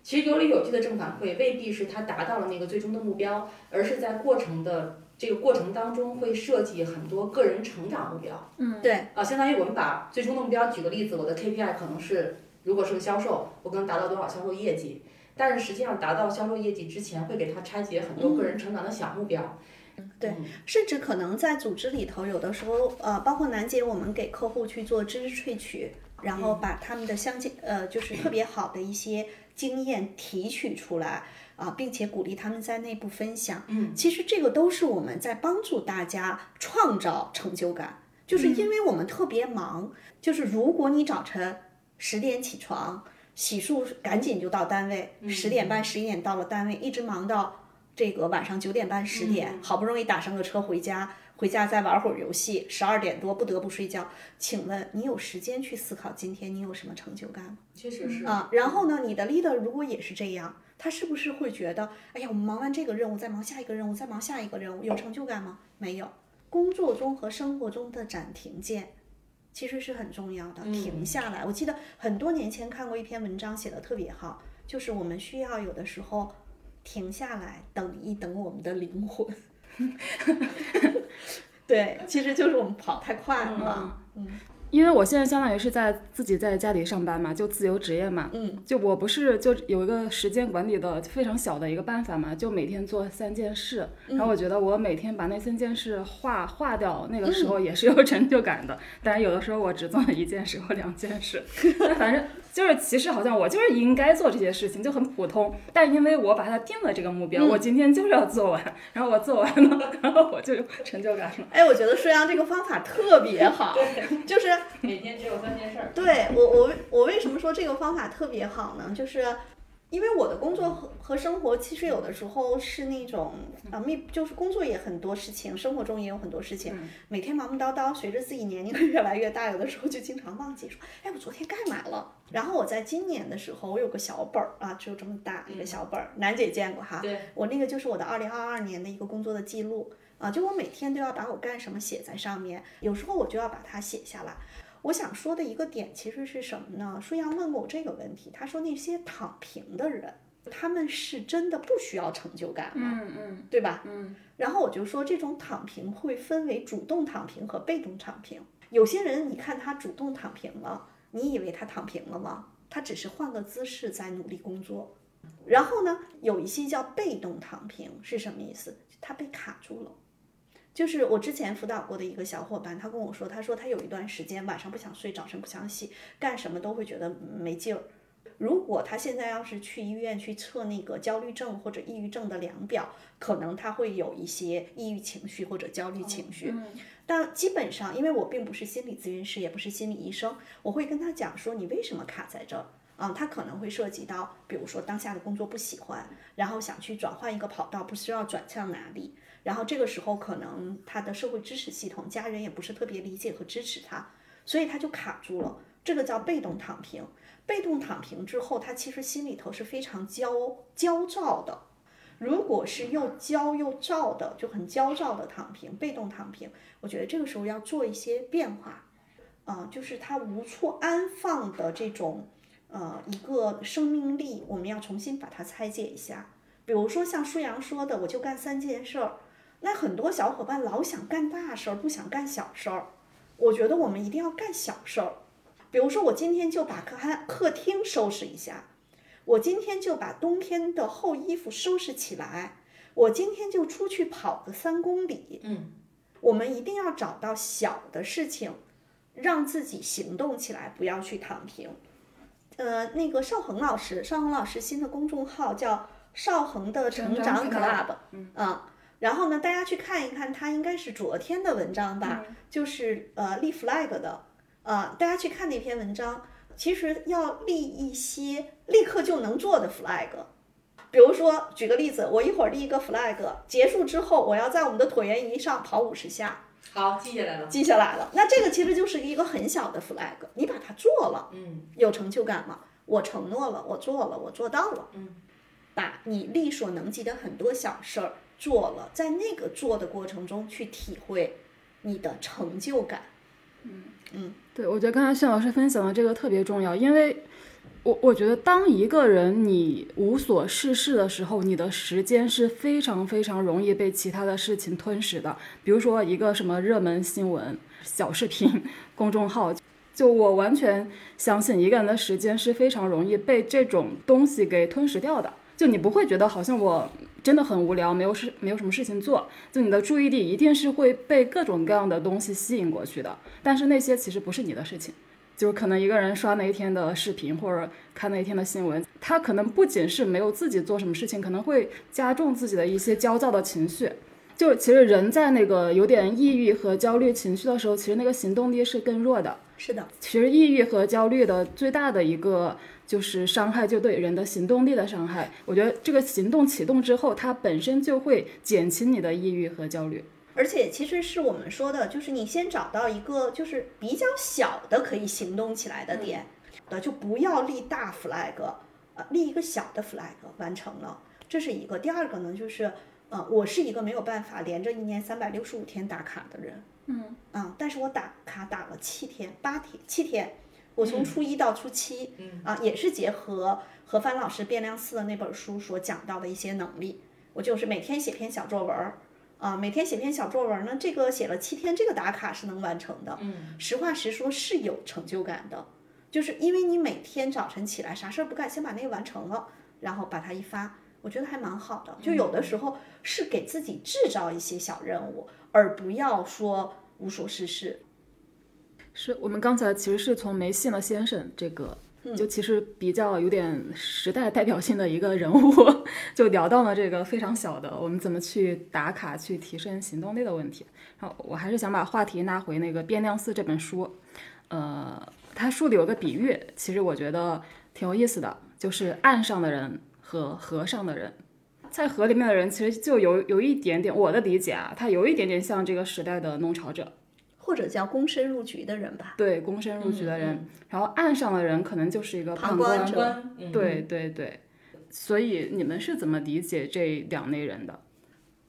其实有理有据的正反馈未必是他达到了那个最终的目标，而是在过程的这个过程当中会设计很多个人成长目标。嗯，对啊，相当于我们把最终的目标，举个例子，我的 KPI 可能是如果是个销售，我可能达到多少销售业绩，但是实际上达到销售业绩之前，会给他拆解很多个人成长的小目标。对嗯甚至可能在组织里头，有的时候，呃，包括楠姐，我们给客户去做知识萃取，然后把他们的相近，呃，就是特别好的一些经验提取出来啊、并且鼓励他们在内部分享。嗯，其实这个都是我们在帮助大家创造成就感，就是因为我们特别忙，就是如果你早晨十点起床，洗漱赶紧就到单位，十点半十一点到了单位，一直忙到这个晚上九点半十点，好不容易打上个车回家，回家再玩会儿游戏，十二点多不得不睡觉。请问你有时间去思考今天你有什么成就感吗？确实是啊，然后呢，你的 leader 如果也是这样，他是不是会觉得，哎呀，我们忙完这个任务，再忙下一个任务，再忙下一个任务，有成就感吗？没有。工作中和生活中的暂停键，其实是很重要的，停下来。我记得很多年前看过一篇文章，写的特别好，就是我们需要有的时候停下来，等一等我们的灵魂。对，其实就是我们跑太快了。因为我现在相当于是在自己在家里上班嘛，就自由职业嘛，嗯，就我不是就有一个时间管理的非常小的一个办法嘛，就每天做三件事，然后我觉得我每天把那三件事划划掉，那个时候也是有成就感的。当然有的时候我只做了一件事或两件事，但反正就是其实好像我就是应该做这些事情，就很普通，但因为我把它定了这个目标，我今天就是要做完，然后我做完了，然后我就有成就感了。哎，我觉得舒阳这个方法特别好，就是每天只有三件事儿。对我我为我为什么说这个方法特别好呢？就是因为我的工作和和生活其实有的时候是那种啊密，就是工作也很多事情，生活中也有很多事情，每天忙忙叨叨。随着自己年龄越来越大，有的时候就经常忘记说，哎，我昨天干嘛了？然后我在今年的时候，我有个小本儿啊，只有这么大一个小本儿，楠姐见过哈。对，我那个就是我的二零二二年的一个工作的记录啊，就我每天都要把我干什么写在上面，有时候我就要把它写下来。我想说的一个点其实是什么呢？舒阳问过我这个问题，他说那些躺平的人，他们是真的不需要成就感吗？嗯嗯对吧？嗯，然后我就说，这种躺平会分为主动躺平和被动躺平。有些人，你看他主动躺平了，你以为他躺平了吗？他只是换个姿势在努力工作。然后呢，有一些叫被动躺平是什么意思？他被卡住了。就是我之前辅导过的一个小伙伴，他跟我说，他说他有一段时间晚上不想睡，早晨不想洗，干什么都会觉得没劲儿。如果他现在要是去医院去测那个焦虑症或者抑郁症的量表，可能他会有一些抑郁情绪或者焦虑情绪。但基本上，因为我并不是心理咨询师，也不是心理医生，我会跟他讲说你为什么卡在这儿。啊、他可能会涉及到，比如说当下的工作不喜欢，然后想去转换一个跑道，不知道转向哪里，然后这个时候可能他的社会支持系统、家人也不是特别理解和支持他，所以他就卡住了。这个叫被动躺平。被动躺平之后，他其实心里头是非常焦焦躁的。如果是又焦又躁的，就很焦躁的躺平，被动躺平，我觉得这个时候要做一些变化，啊、就是他无处安放的这种呃一个生命力，我们要重新把它拆解一下。比如说像舒阳说的，我就干三件事儿，那很多小伙伴老想干大事儿，不想干小事儿。我觉得我们一定要干小事儿，比如说我今天就把客 khách 客厅收拾一下，我今天就把冬天的厚衣服收拾起来，我今天就出去跑个三公里。嗯，我们一定要找到小的事情，让自己行动起来，不要去躺平。呃，那个邵恒老师，邵恒老师新的公众号叫邵恒的成成长长 Club，嗯啊，然后呢，大家去看一看，它应该是昨天的文章吧，就是呃立 flag 的，呃，大家去看那篇文章，其实要立一些立刻就能做的 flag。比如说，举个例子，我一会儿立一个 flag，结束之后，我要在我们的椭圆仪上跑五十下，好，记下来了。记下来了。那这个其实就是一个很小的 flag，你把它做了，嗯，有成就感吗？我承诺了，我做了，我做到了。嗯，把你力所能及的很多小事儿做了，在那个做的过程中去体会你的成就感。嗯嗯对，我觉得刚才炫老师分享的这个特别重要，因为我我觉得当一个人你无所事事的时候，你的时间是非常非常容易被其他的事情吞噬的。比如说一个什么热门新闻、小视频、公众号，就我完全相信一个人的时间是非常容易被这种东西给吞噬掉的。就你不会觉得好像我真的很无聊，没有事，没有什么事情做，就你的注意力一定是会被各种各样的东西吸引过去的。但是那些其实不是你的事情。就是可能一个人刷那一天的视频或者看那一天的新闻，他可能不仅是没有自己做什么事情，可能会加重自己的一些焦躁的情绪。就其实人在那个有点抑郁和焦虑情绪的时候，其实那个行动力是更弱的。是的，其实抑郁和焦虑的最大的一个就是伤害，就对人的行动力的伤害。我觉得这个行动启动之后，它本身就会减轻你的抑郁和焦虑。而且其实是我们说的，就是你先找到一个就是比较小的可以行动起来的点，的就不要立大 flag，呃，立一个小的 flag 完成了，这是一个。第二个呢，就是呃，我是一个没有办法连着一年三百六十五天打卡的人，嗯啊，但是我打卡打了七天、八天、七天，我从初一到初七，嗯啊，也是结合何帆老师变量四的那本书所讲到的一些能力，我就是每天写篇小作文儿。啊，每天写篇小作文儿呢，这个写了七天，这个打卡是能完成的。嗯，实话实说是有成就感的，就是因为你每天早晨起来啥事儿不干，先把那个完成了，然后把它一发，我觉得还蛮好的。就有的时候是给自己制造一些小任务，而不要说无所事事。是我们刚才其实是从梅西呢先生这个，就其实比较有点时代代表性的一个人物，就聊到了这个非常小的我们怎么去打卡、去提升行动力的问题。然后我还是想把话题拉回那个《变量四》这本书，呃，它书里有个比喻，其实我觉得挺有意思的，就是岸上的人和河上的人。在河里面的人其实就有有一点点，我的理解啊，他有一点点像这个时代的弄潮者，或者叫躬身入局的人吧，对，躬身入局的人，然后岸上的人可能就是一个旁观观者。对对对，所以你们是怎么理解这两类人的？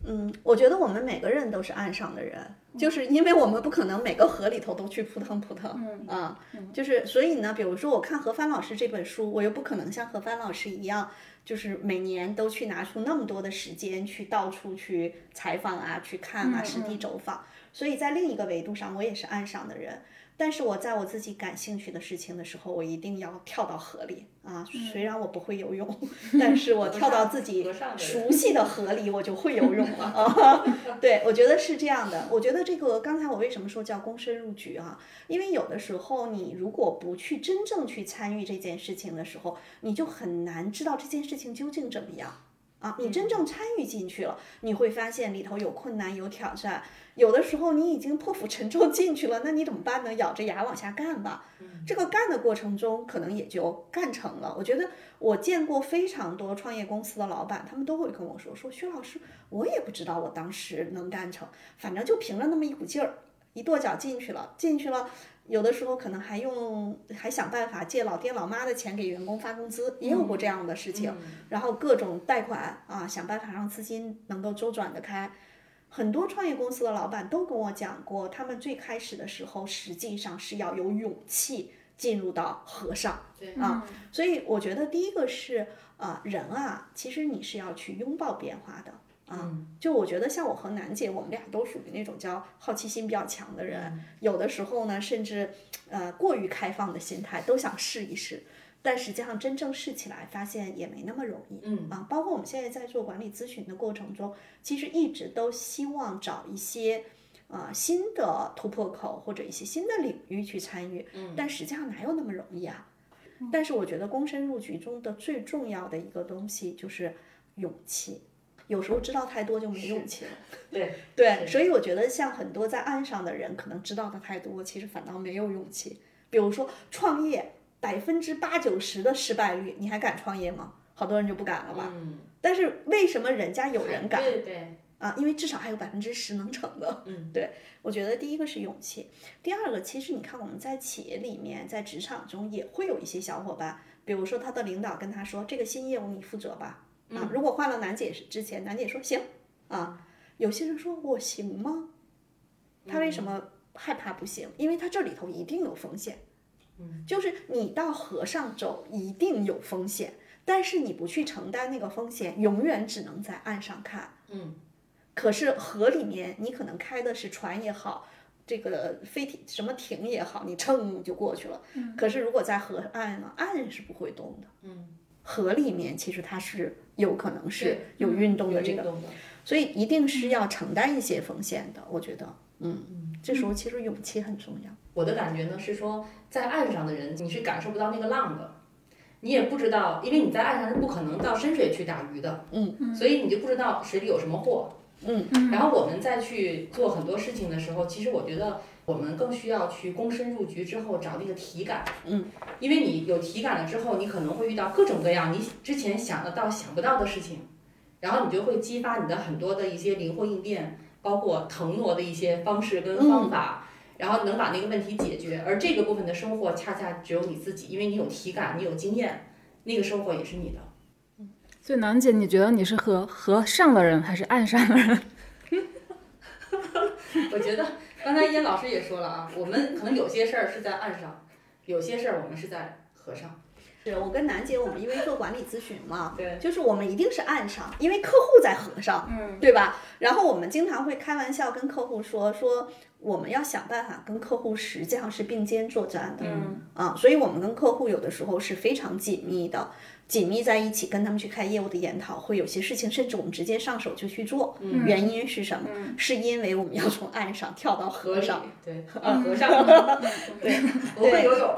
嗯，我觉得我们每个人都是岸上的人，就是因为我们不可能每个河里头都去扑腾扑腾，啊，就是所以呢，比如说我看何帆老师这本书，我又不可能像何帆老师一样，就是每年都去拿出那么多的时间去到处去采访啊，去看啊，实地走访，所以在另一个维度上，我也是岸上的人。但是我在我自己感兴趣的事情的时候，我一定要跳到河里啊！虽然我不会游泳，但是我跳到自己熟悉的河里，我就会游泳了啊！对，我觉得是这样的。我觉得这个刚才我为什么说叫躬身入局啊？因为有的时候你如果不去真正去参与这件事情的时候，你就很难知道这件事情究竟怎么样。啊，你真正参与进去了，你会发现里头有困难、有挑战。有的时候你已经破釜沉舟进去了，那你怎么办呢？咬着牙往下干吧。这个干的过程中，可能也就干成了。我觉得我见过非常多创业公司的老板，他们都会跟我说：“说薛老师，我也不知道我当时能干成，反正就凭着那么一股劲儿，一跺脚进去了，进去了。”有的时候可能还用还想办法借老爹老妈的钱给员工发工资，也有过这样的事情。然后各种贷款啊，想办法让资金能够周转得开。很多创业公司的老板都跟我讲过，他们最开始的时候实际上是要有勇气进入到和尚对啊。所以我觉得第一个是呃人啊，其实你是要去拥抱变化的啊。就我觉得像我和楠姐，我们俩都属于那种叫好奇心比较强的人，有的时候呢，甚至呃过于开放的心态，都想试一试。但实际上真正试起来，发现也没那么容易。嗯啊，包括我们现在在做管理咨询的过程中，其实一直都希望找一些呃新的突破口或者一些新的领域去参与。嗯，但实际上哪有那么容易啊？但是我觉得躬身入局中的最重要的一个东西就是勇气。有时候知道太多就没勇气了。对 对，所以我觉得像很多在岸上的人，可能知道的太多，其实反倒没有勇气。比如说创业，百分之八九十的失败率，你还敢创业吗？好多人就不敢了吧。嗯，但是为什么人家有人敢对对，啊？因为至少还有百分之十能成的。嗯，对，我觉得第一个是勇气，第二个其实你看我们在企业里面，在职场中也会有一些小伙伴，比如说他的领导跟他说，这个新业务你负责吧。啊，如果换了楠姐之前，楠姐说行啊，有些人说我行吗？他为什么害怕不行？因为他这里头一定有风险。嗯，就是你到河上走一定有风险，但是你不去承担那个风险，永远只能在岸上看。嗯，可是河里面你可能开的是船也好，这个飞艇什么艇也好，你蹭就过去了。嗯，可是如果在河岸呢，岸是不会动的。嗯，河里面其实它是有可能是有运动的这个，所以一定是要承担一些风险的。我觉得，嗯，这时候其实勇气很重要。我的感觉呢是说，在岸上的人你是感受不到那个浪的，你也不知道，因为你在岸上是不可能到深水去打鱼的，嗯，所以你就不知道水里有什么货，嗯，然后我们再去做很多事情的时候，其实我觉得我们更需要去躬身入局之后找那个体感，嗯，因为你有体感了之后，你可能会遇到各种各样你之前想得到想不到的事情，然后你就会激发你的很多的一些灵活应变，包括腾挪的一些方式跟方法。然后能把那个问题解决，而这个部分的收获恰恰只有你自己，因为你有体感，你有经验，那个收获也是你的。所以楠姐，你觉得你是和和上的人还是岸上的人？我觉得刚才燕老师也说了啊，我们可能有些事儿是在岸上，有些事儿我们是在河上。是我跟楠姐，我们因为做管理咨询嘛，对就是我们一定是岸上，因为客户在河上，嗯，对吧？然后我们经常会开玩笑跟客户说，说我们要想办法跟客户实际上是并肩作战的，嗯啊，所以我们跟客户有的时候是非常紧密的，紧密在一起，跟他们去开业务的研讨会，有些事情甚至我们直接上手就去做，嗯原因是什么？是因为我们要从岸上跳到河上。对，啊，河上，对，不会游泳。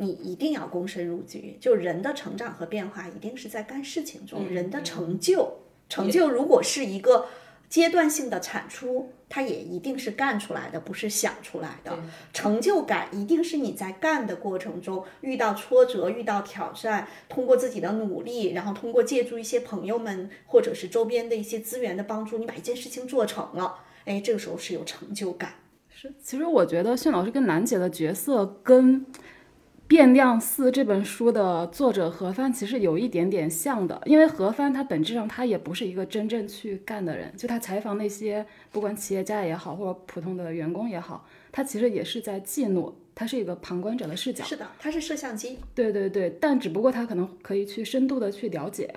你一定要躬身入局，就人的成长和变化一定是在干事情中，嗯人的成就，成就如果是一个阶段性的产出，它也一定是干出来的，不是想出来的。成就感一定是你在干的过程中遇到挫折、遇到挑战，通过自己的努力，然后通过借助一些朋友们或者是周边的一些资源的帮助，你把一件事情做成了，哎，这个时候是有成就感。是，其实我觉得炫老师跟楠姐的角色跟《变量四》这本书的作者何帆其实有一点点像的，因为何帆他本质上他也不是一个真正去干的人，就他采访那些不管企业家也好，或者普通的员工也好，他其实也是在记录，他是一个旁观者的视角。是的，他是摄像机。对对对，但只不过他可能可以去深度的去了解，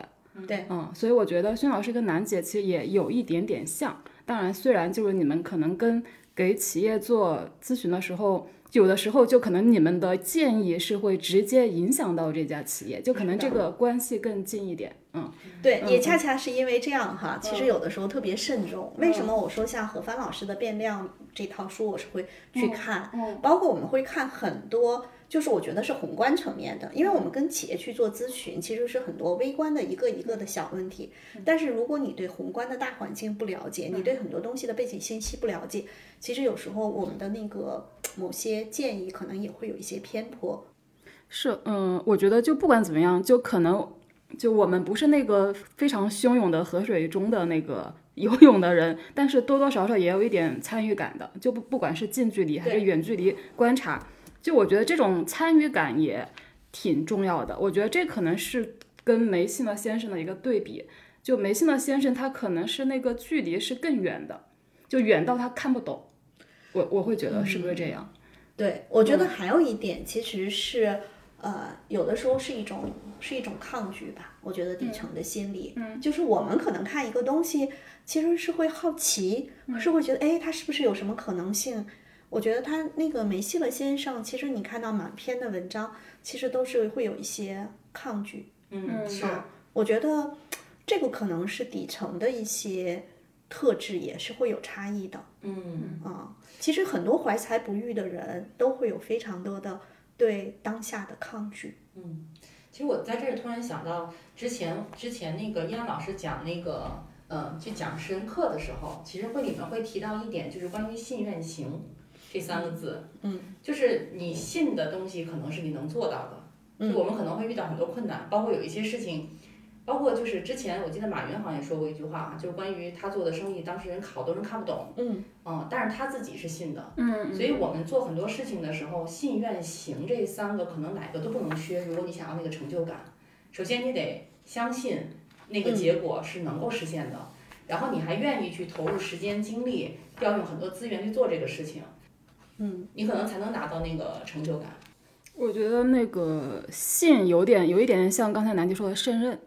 对，嗯，所以我觉得轩老师跟楠姐其实也有一点点像。当然，虽然就是你们可能跟给企业做咨询的时候，有的时候就可能你们的建议是会直接影响到这家企业，就可能这个关系更近一点。嗯，对，也恰恰是因为这样哈，其实有的时候特别慎重。为什么我说像何帆老师的《变量》这套书，我是会去看，包括我们会看很多，就是我觉得是宏观层面的，因为我们跟企业去做咨询，其实是很多微观的一个一个的小问题。但是如果你对宏观的大环境不了解，你对很多东西的背景信息不了解，其实有时候我们的那个某些建议可能也会有一些偏颇。是，嗯，我觉得就不管怎么样，就可能就我们不是那个非常汹涌的河水中的那个 游泳的人，但是多多少少也有一点参与感的，就不不管是近距离还是远距离观察，就我觉得这种参与感也挺重要的。我觉得这可能是跟梅西诺先生的一个对比，就梅西诺先生他可能是那个距离是更远的，就远到他看不懂。我我会觉得是不是这样？对，我觉得还有一点其实是。呃，有的时候是一种是一种抗拒吧，我觉得底层的心理，嗯，就是我们可能看一个东西，其实是会好奇，是会觉得，哎，它是不是有什么可能性？我觉得他那个梅西勒先生，其实你看到满篇的文章，其实都是会有一些抗拒，嗯，是，我觉得这个可能是底层的一些特质，也是会有差异的，嗯啊，其实很多怀才不遇的人都会有非常多的对当下的抗拒，嗯，其实我在这儿突然想到，之前之前那个依安老师讲那个，嗯，去讲诗人课的时候，其实会里面会提到一点，就是关于信愿行。这三个字，嗯，就是你信的东西可能是你能做到的，就我们可能会遇到很多困难，包括有一些事情，包括就是之前我记得马云好像也说过一句话，就是关于他做的生意，当时人好多人看不懂，嗯，嗯，但是他自己是信的，嗯，所以我们做很多事情的时候，信愿行这三个可能哪个都不能缺。如果你想要那个成就感，首先你得相信那个结果是能够实现的，然后你还愿意去投入时间精力，调用很多资源去做这个事情。嗯，你可能才能拿到那个成就感。我觉得那个信有点有一点像刚才南迪说的胜任，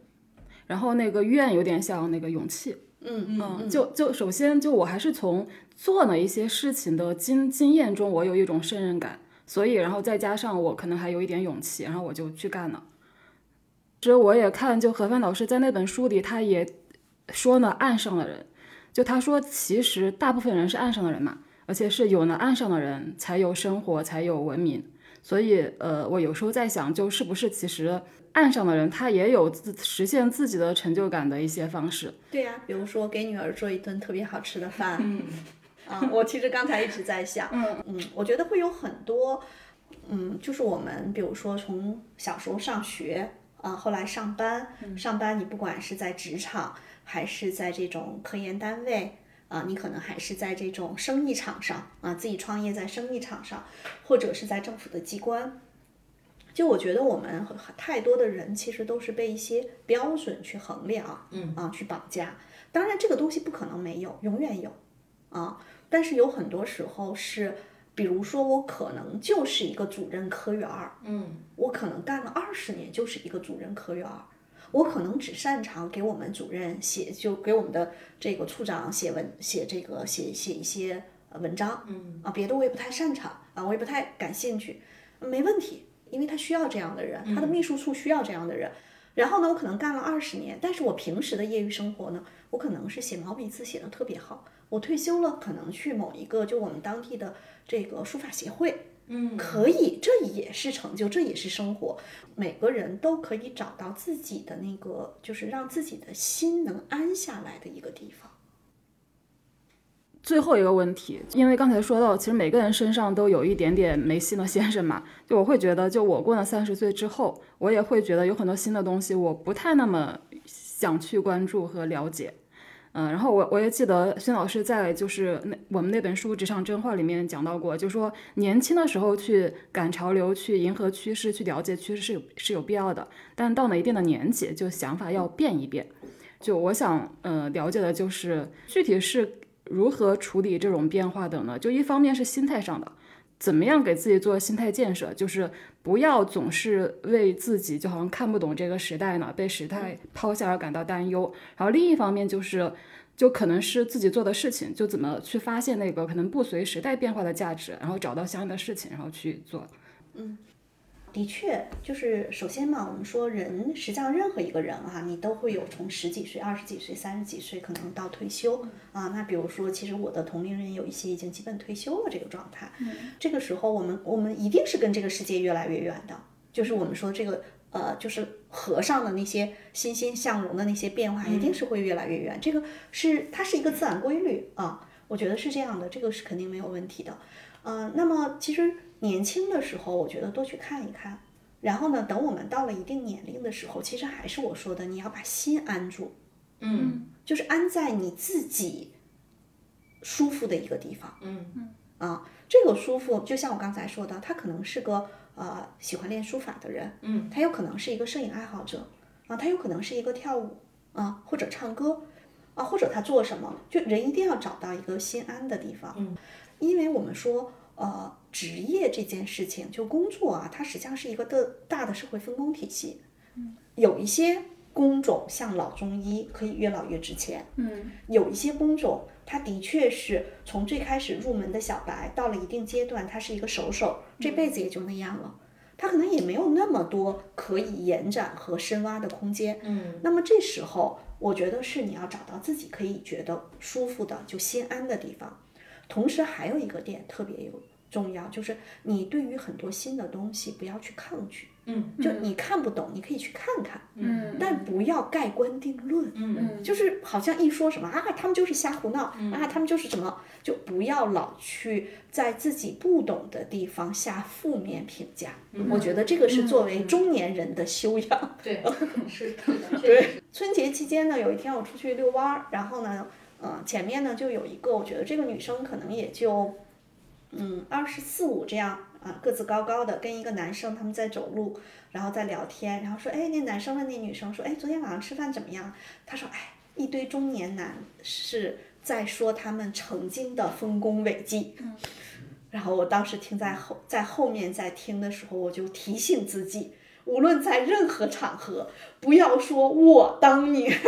然后那个愿有点像那个勇气。嗯嗯，就就首先就我还是从做了一些事情的经经验中，我有一种胜任感，所以然后再加上我可能还有一点勇气，然后我就去干了。其实我也看，就何帆老师在那本书里，他也说呢，岸上的人，就他说其实大部分人是岸上的人嘛。而且是有了岸上的人才有生活，才有文明。所以，呃，我有时候在想，就是不是其实岸上的人他也有自实现自己的成就感的一些方式？对呀，比如说给女儿做一顿特别好吃的饭。嗯，啊，我其实刚才一直在想，嗯嗯，我觉得会有很多，嗯，就是我们比如说从小时候上学啊，后来上班，上班你不管是在职场还是在这种科研单位。啊，你可能还是在这种生意场上啊，自己创业在生意场上，或者是在政府的机关。就我觉得我们太多的人其实都是被一些标准去衡量，嗯啊，去绑架。当然这个东西不可能没有，永远有啊。但是有很多时候是，比如说我可能就是一个主任科员儿，嗯，我可能干了二十年就是一个主任科员儿。我可能只擅长给我们主任写，就给我们的这个处长写文，写这个写写一些文章，嗯啊，别的我也不太擅长啊，我也不太感兴趣，没问题，因为他需要这样的人，他的秘书处需要这样的人。然后呢，我可能干了二十年，但是我平时的业余生活呢，我可能是写毛笔字写的特别好。我退休了，可能去某一个就我们当地的这个书法协会。嗯，可以，这也是成就，这也是生活。每个人都可以找到自己的那个，就是让自己的心能安下来的一个地方。最后一个问题，因为刚才说到，其实每个人身上都有一点点梅西的先生嘛，就我会觉得，就我过了三十岁之后，我也会觉得有很多新的东西，我不太那么想去关注和了解。嗯，然后我我也记得孙老师在就是那我们那本书《职场真话》里面讲到过，就说年轻的时候去赶潮流、去迎合趋势、去了解趋势是有是有必要的，但到了一定的年纪，就想法要变一变。就我想，呃，了解的就是具体是如何处理这种变化的呢？就一方面是心态上的，怎么样给自己做心态建设，就是不要总是为自己就好像看不懂这个时代呢，被时代抛下而感到担忧。然后另一方面就是。就可能是自己做的事情，就怎么去发现那个可能不随时代变化的价值，然后找到相应的事情，然后去做。嗯，的确，就是首先嘛，我们说人，实际上任何一个人啊，你都会有从十几岁、二十几岁、三十几岁，可能到退休啊。那比如说，其实我的同龄人有一些已经基本退休了这个状态。嗯，这个时候我们我们一定是跟这个世界越来越远的，就是我们说这个。呃，就是河上的那些欣欣向荣的那些变化，一定是会越来越远。这个是它是一个自然规律啊，我觉得是这样的，这个是肯定没有问题的。呃，那么其实年轻的时候，我觉得多去看一看，然后呢，等我们到了一定年龄的时候，其实还是我说的，你要把心安住，嗯，就是安在你自己舒服的一个地方，嗯。嗯，啊，这个舒服就像我刚才说的，他可能是个。呃，喜欢练书法的人，嗯，他有可能是一个摄影爱好者，啊，他有可能是一个跳舞。啊，或者唱歌，啊，或者他做什么，就人一定要找到一个心安的地方，嗯，因为我们说呃，职业这件事情，就工作啊，它实际上是一个的大的社会分工体系。嗯有一些工种像老中医可以越老越值钱，嗯，有一些工种，它的确是从最开始入门的小白，到了一定阶段，他是一个手手，这辈子也就那样了。他可能也没有那么多可以延展和深挖的空间。嗯，那么这时候，我觉得是你要找到自己可以觉得舒服的、就心安的地方。同时还有一个点特别有重要，就是你对于很多新的东西不要去抗拒。嗯，就你看不懂，你可以去看看，嗯但不要盖棺定论。嗯就是好像一说什么啊，他们就是瞎胡闹、啊，他们就是什么，就不要老去在自己不懂的地方下负面评价。我觉得这个是作为中年人的修养。对，是 是的，对。春节期间呢，有一天我出去遛弯儿，然后呢，嗯、前面呢就有一个，我觉得这个女生可能也就，嗯，二十四五这样啊，个子高高的，跟一个男生他们在走路，然后在聊天，然后说，哎，那男生问那女生说，哎，昨天晚上吃饭怎么样？她说，哎，一堆中年男是在说他们曾经的丰功伟绩。嗯 然后我当时听在后在后面在听的时候，我就提醒自己，无论在任何场合，不要说我当年。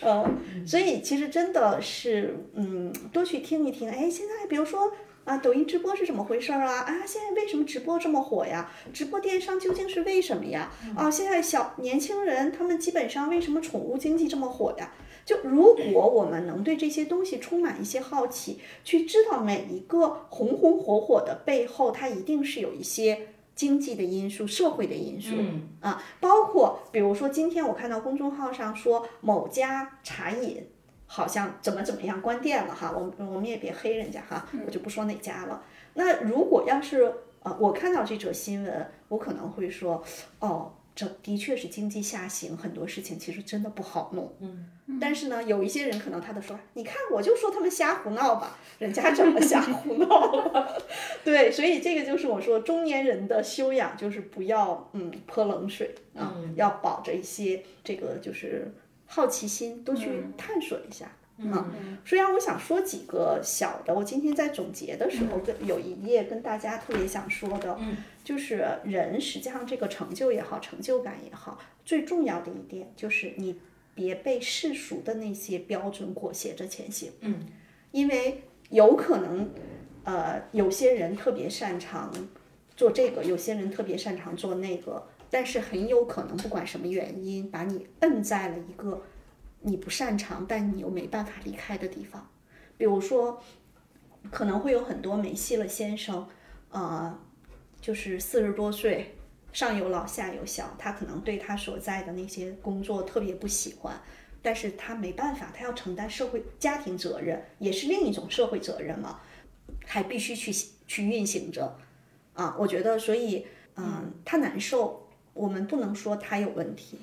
呃，所以其实真的是，嗯，多去听一听。哎，现在比如说啊，抖音直播是怎么回事儿啊？啊，现在为什么直播这么火呀？直播电商究竟是为什么呀？啊，现在小年轻人他们基本上为什么宠物经济这么火呀？就如果我们能对这些东西充满一些好奇，去知道每一个红红火火的背后，它一定是有一些经济的因素、社会的因素。嗯啊，包括比如说今天我看到公众号上说某家茶饮好像怎么怎么样关店了哈，我们我们也别黑人家哈，我就不说哪家了。那如果要是呃我看到这则新闻，我可能会说，哦，这的确是经济下行，很多事情其实真的不好弄。嗯但是呢，有一些人可能他的说，你看我就说他们瞎胡闹吧，人家怎么瞎胡闹？对，所以这个就是我说中年人的修养，就是不要嗯泼冷水啊，嗯要保着一些这个就是好奇心，多去探索一下。啊，虽然我想说几个小的，我今天在总结的时候跟有一页跟大家特别想说的，嗯。就是人实际上这个成就也好，成就感也好，最重要的一点就是你别被世俗的那些标准裹挟着前行。嗯。因为有可能，呃，有些人特别擅长做这个，有些人特别擅长做那个，但是很有可能不管什么原因，把你摁在了一个你不擅长，但你又没办法离开的地方。比如说，可能会有很多梅西了先生，呃，就是四十多岁，上有老下有小，他可能对他所在的那些工作特别不喜欢。但是他没办法，他要承担社会家庭责任，也是另一种社会责任嘛，还必须去去运行着，啊，我觉得，所以，嗯，他难受，我们不能说他有问题，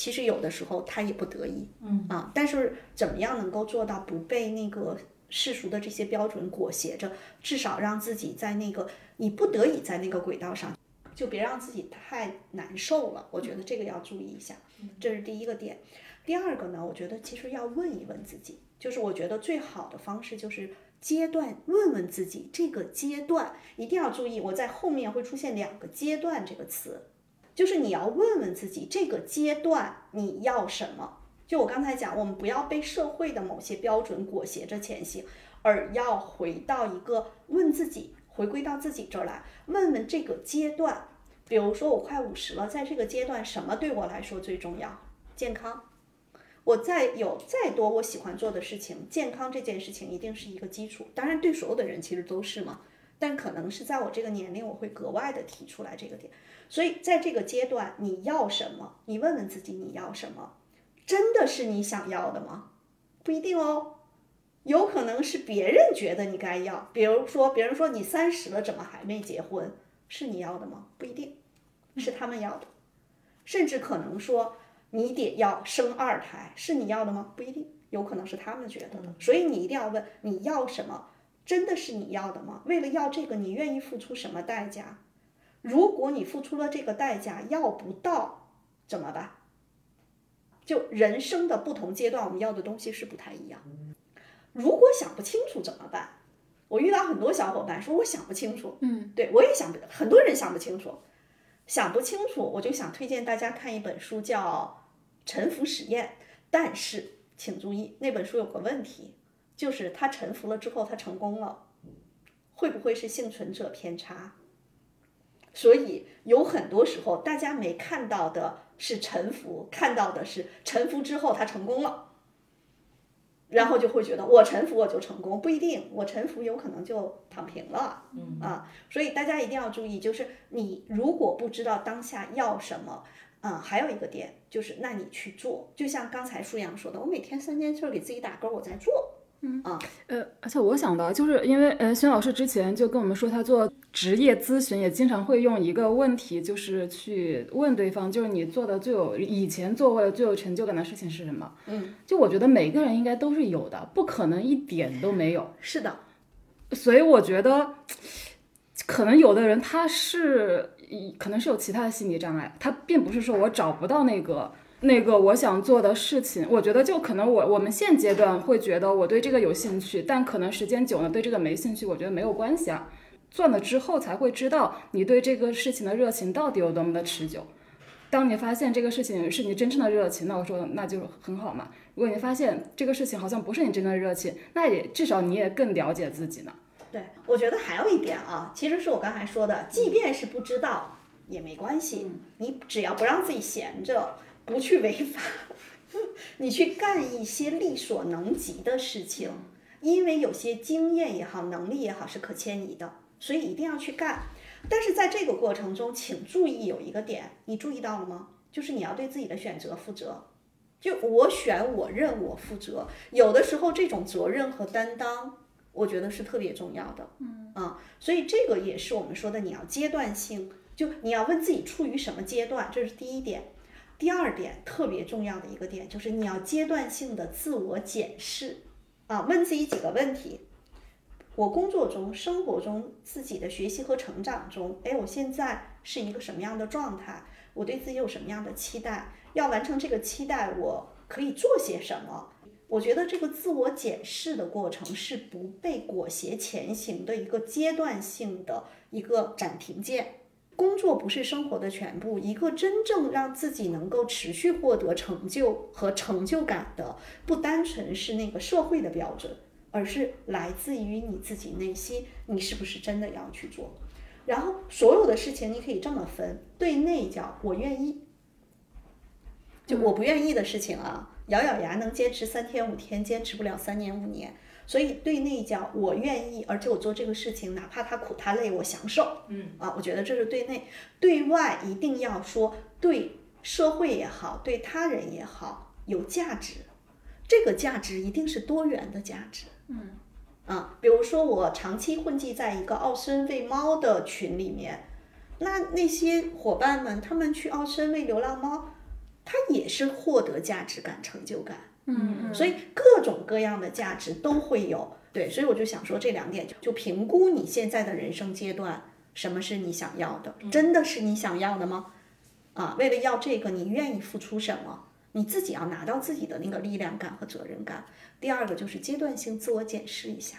其实有的时候他也不得已，嗯啊，但是怎么样能够做到不被那个世俗的这些标准裹挟着，至少让自己在那个你不得已在那个轨道上，就别让自己太难受了，我觉得这个要注意一下，这是第一个点。第二个呢，我觉得其实要问一问自己，就是我觉得最好的方式就是阶段问问自己，这个阶段一定要注意，我在后面会出现两个阶段这个词，就是你要问问自己这个阶段你要什么。就我刚才讲，我们不要被社会的某些标准裹挟着前行，而要回到一个问自己，回归到自己这儿来，问问这个阶段。比如说我快五十了，在这个阶段，什么对我来说最重要？健康。我再有再多我喜欢做的事情，健康这件事情一定是一个基础。当然，对所有的人其实都是嘛，但可能是在我这个年龄，我会格外的提出来这个点。所以在这个阶段，你要什么？你问问自己你要什么？真的是你想要的吗？不一定哦，有可能是别人觉得你该要。比如说，别人说你三十了，怎么还没结婚？是你要的吗？不一定，是他们要的。甚至可能说你得要生二胎，是你要的吗？不一定，有可能是他们觉得的。所以你一定要问你要什么，真的是你要的吗？为了要这个，你愿意付出什么代价？如果你付出了这个代价要不到，怎么办？就人生的不同阶段，我们要的东西是不太一样。如果想不清楚怎么办？我遇到很多小伙伴说我想不清楚，嗯，对我也想不，很多人想不清楚，想不清楚，我就想推荐大家看一本书叫《沉浮实验》，但是请注意那本书有个问题，就是他臣服了之后他成功了，会不会是幸存者偏差？所以有很多时候大家没看到的是臣服，看到的是臣服之后他成功了。然后就会觉得我臣服我就成功，不一定，我臣服有可能就躺平了，嗯啊，所以大家一定要注意，就是你如果不知道当下要什么，嗯，还有一个点就是，那你去做，就像刚才舒阳说的，我每天三件事给自己打勾，我在做，嗯啊，呃，而且我想到，就是因为呃，孙老师之前就跟我们说，他做职业咨询也经常会用一个问题，就是去问对方，就是你做的最有以前做过的最有成就感的事情是什么？嗯，就我觉得每个人应该都是有的，不可能一点都没有。是的，所以我觉得，可能有的人他是可能是有其他的心理障碍，他并不是说我找不到那个。那个我想做的事情，我觉得就可能我我们现阶段会觉得我对这个有兴趣，但可能时间久了对这个没兴趣，我觉得没有关系啊。做了之后才会知道你对这个事情的热情到底有多么的持久。当你发现这个事情是你真正的热情，那我说那就很好嘛。如果你发现这个事情好像不是你真正的热情，那也至少你也更了解自己呢。对，我觉得还有一点啊，其实是我刚才说的，即便是不知道也没关系，你只要不让自己闲着。不去违法，你去干一些力所能及的事情，因为有些经验也好，能力也好是可迁移的，所以一定要去干。但是在这个过程中，请注意有一个点，你注意到了吗？就是你要对自己的选择负责。就我选，我认，我负责。有的时候这种责任和担当，我觉得是特别重要的。嗯啊，所以这个也是我们说的，你要阶段性，就你要问自己处于什么阶段，这是第一点。第二点特别重要的一个点就是你要阶段性的自我检视啊，问自己几个问题：我工作中、生活中、自己的学习和成长中，哎，我现在是一个什么样的状态？我对自己有什么样的期待？要完成这个期待，我可以做些什么？我觉得这个自我检视的过程是不被裹挟前行的一个阶段性的一个暂停键。工作不是生活的全部，一个真正让自己能够持续获得成就和成就感的，不单纯是那个社会的标准，而是来自于你自己内心，你是不是真的要去做？然后所有的事情你可以这么分，对内叫我愿意，就我不愿意的事情啊，咬咬牙能坚持三天五天，坚持不了三年五年。所以对内叫我愿意，而且我做这个事情，哪怕他苦他累，我享受。嗯啊，我觉得这是对内。对外一定要说，对社会也好，对他人也好，有价值。这个价值一定是多元的价值。嗯啊，比如说我长期混迹在一个奥森喂猫的群里面，那那些伙伴们，他们去奥森喂流浪猫，他也是获得价值感、成就感。嗯，所以各种各样的价值都会有，对，所以我就想说这两点，就评估你现在的人生阶段，什么是你想要的，真的是你想要的吗？啊，为了要这个，你愿意付出什么？你自己要拿到自己的那个力量感和责任感。第二个就是阶段性自我检视一下。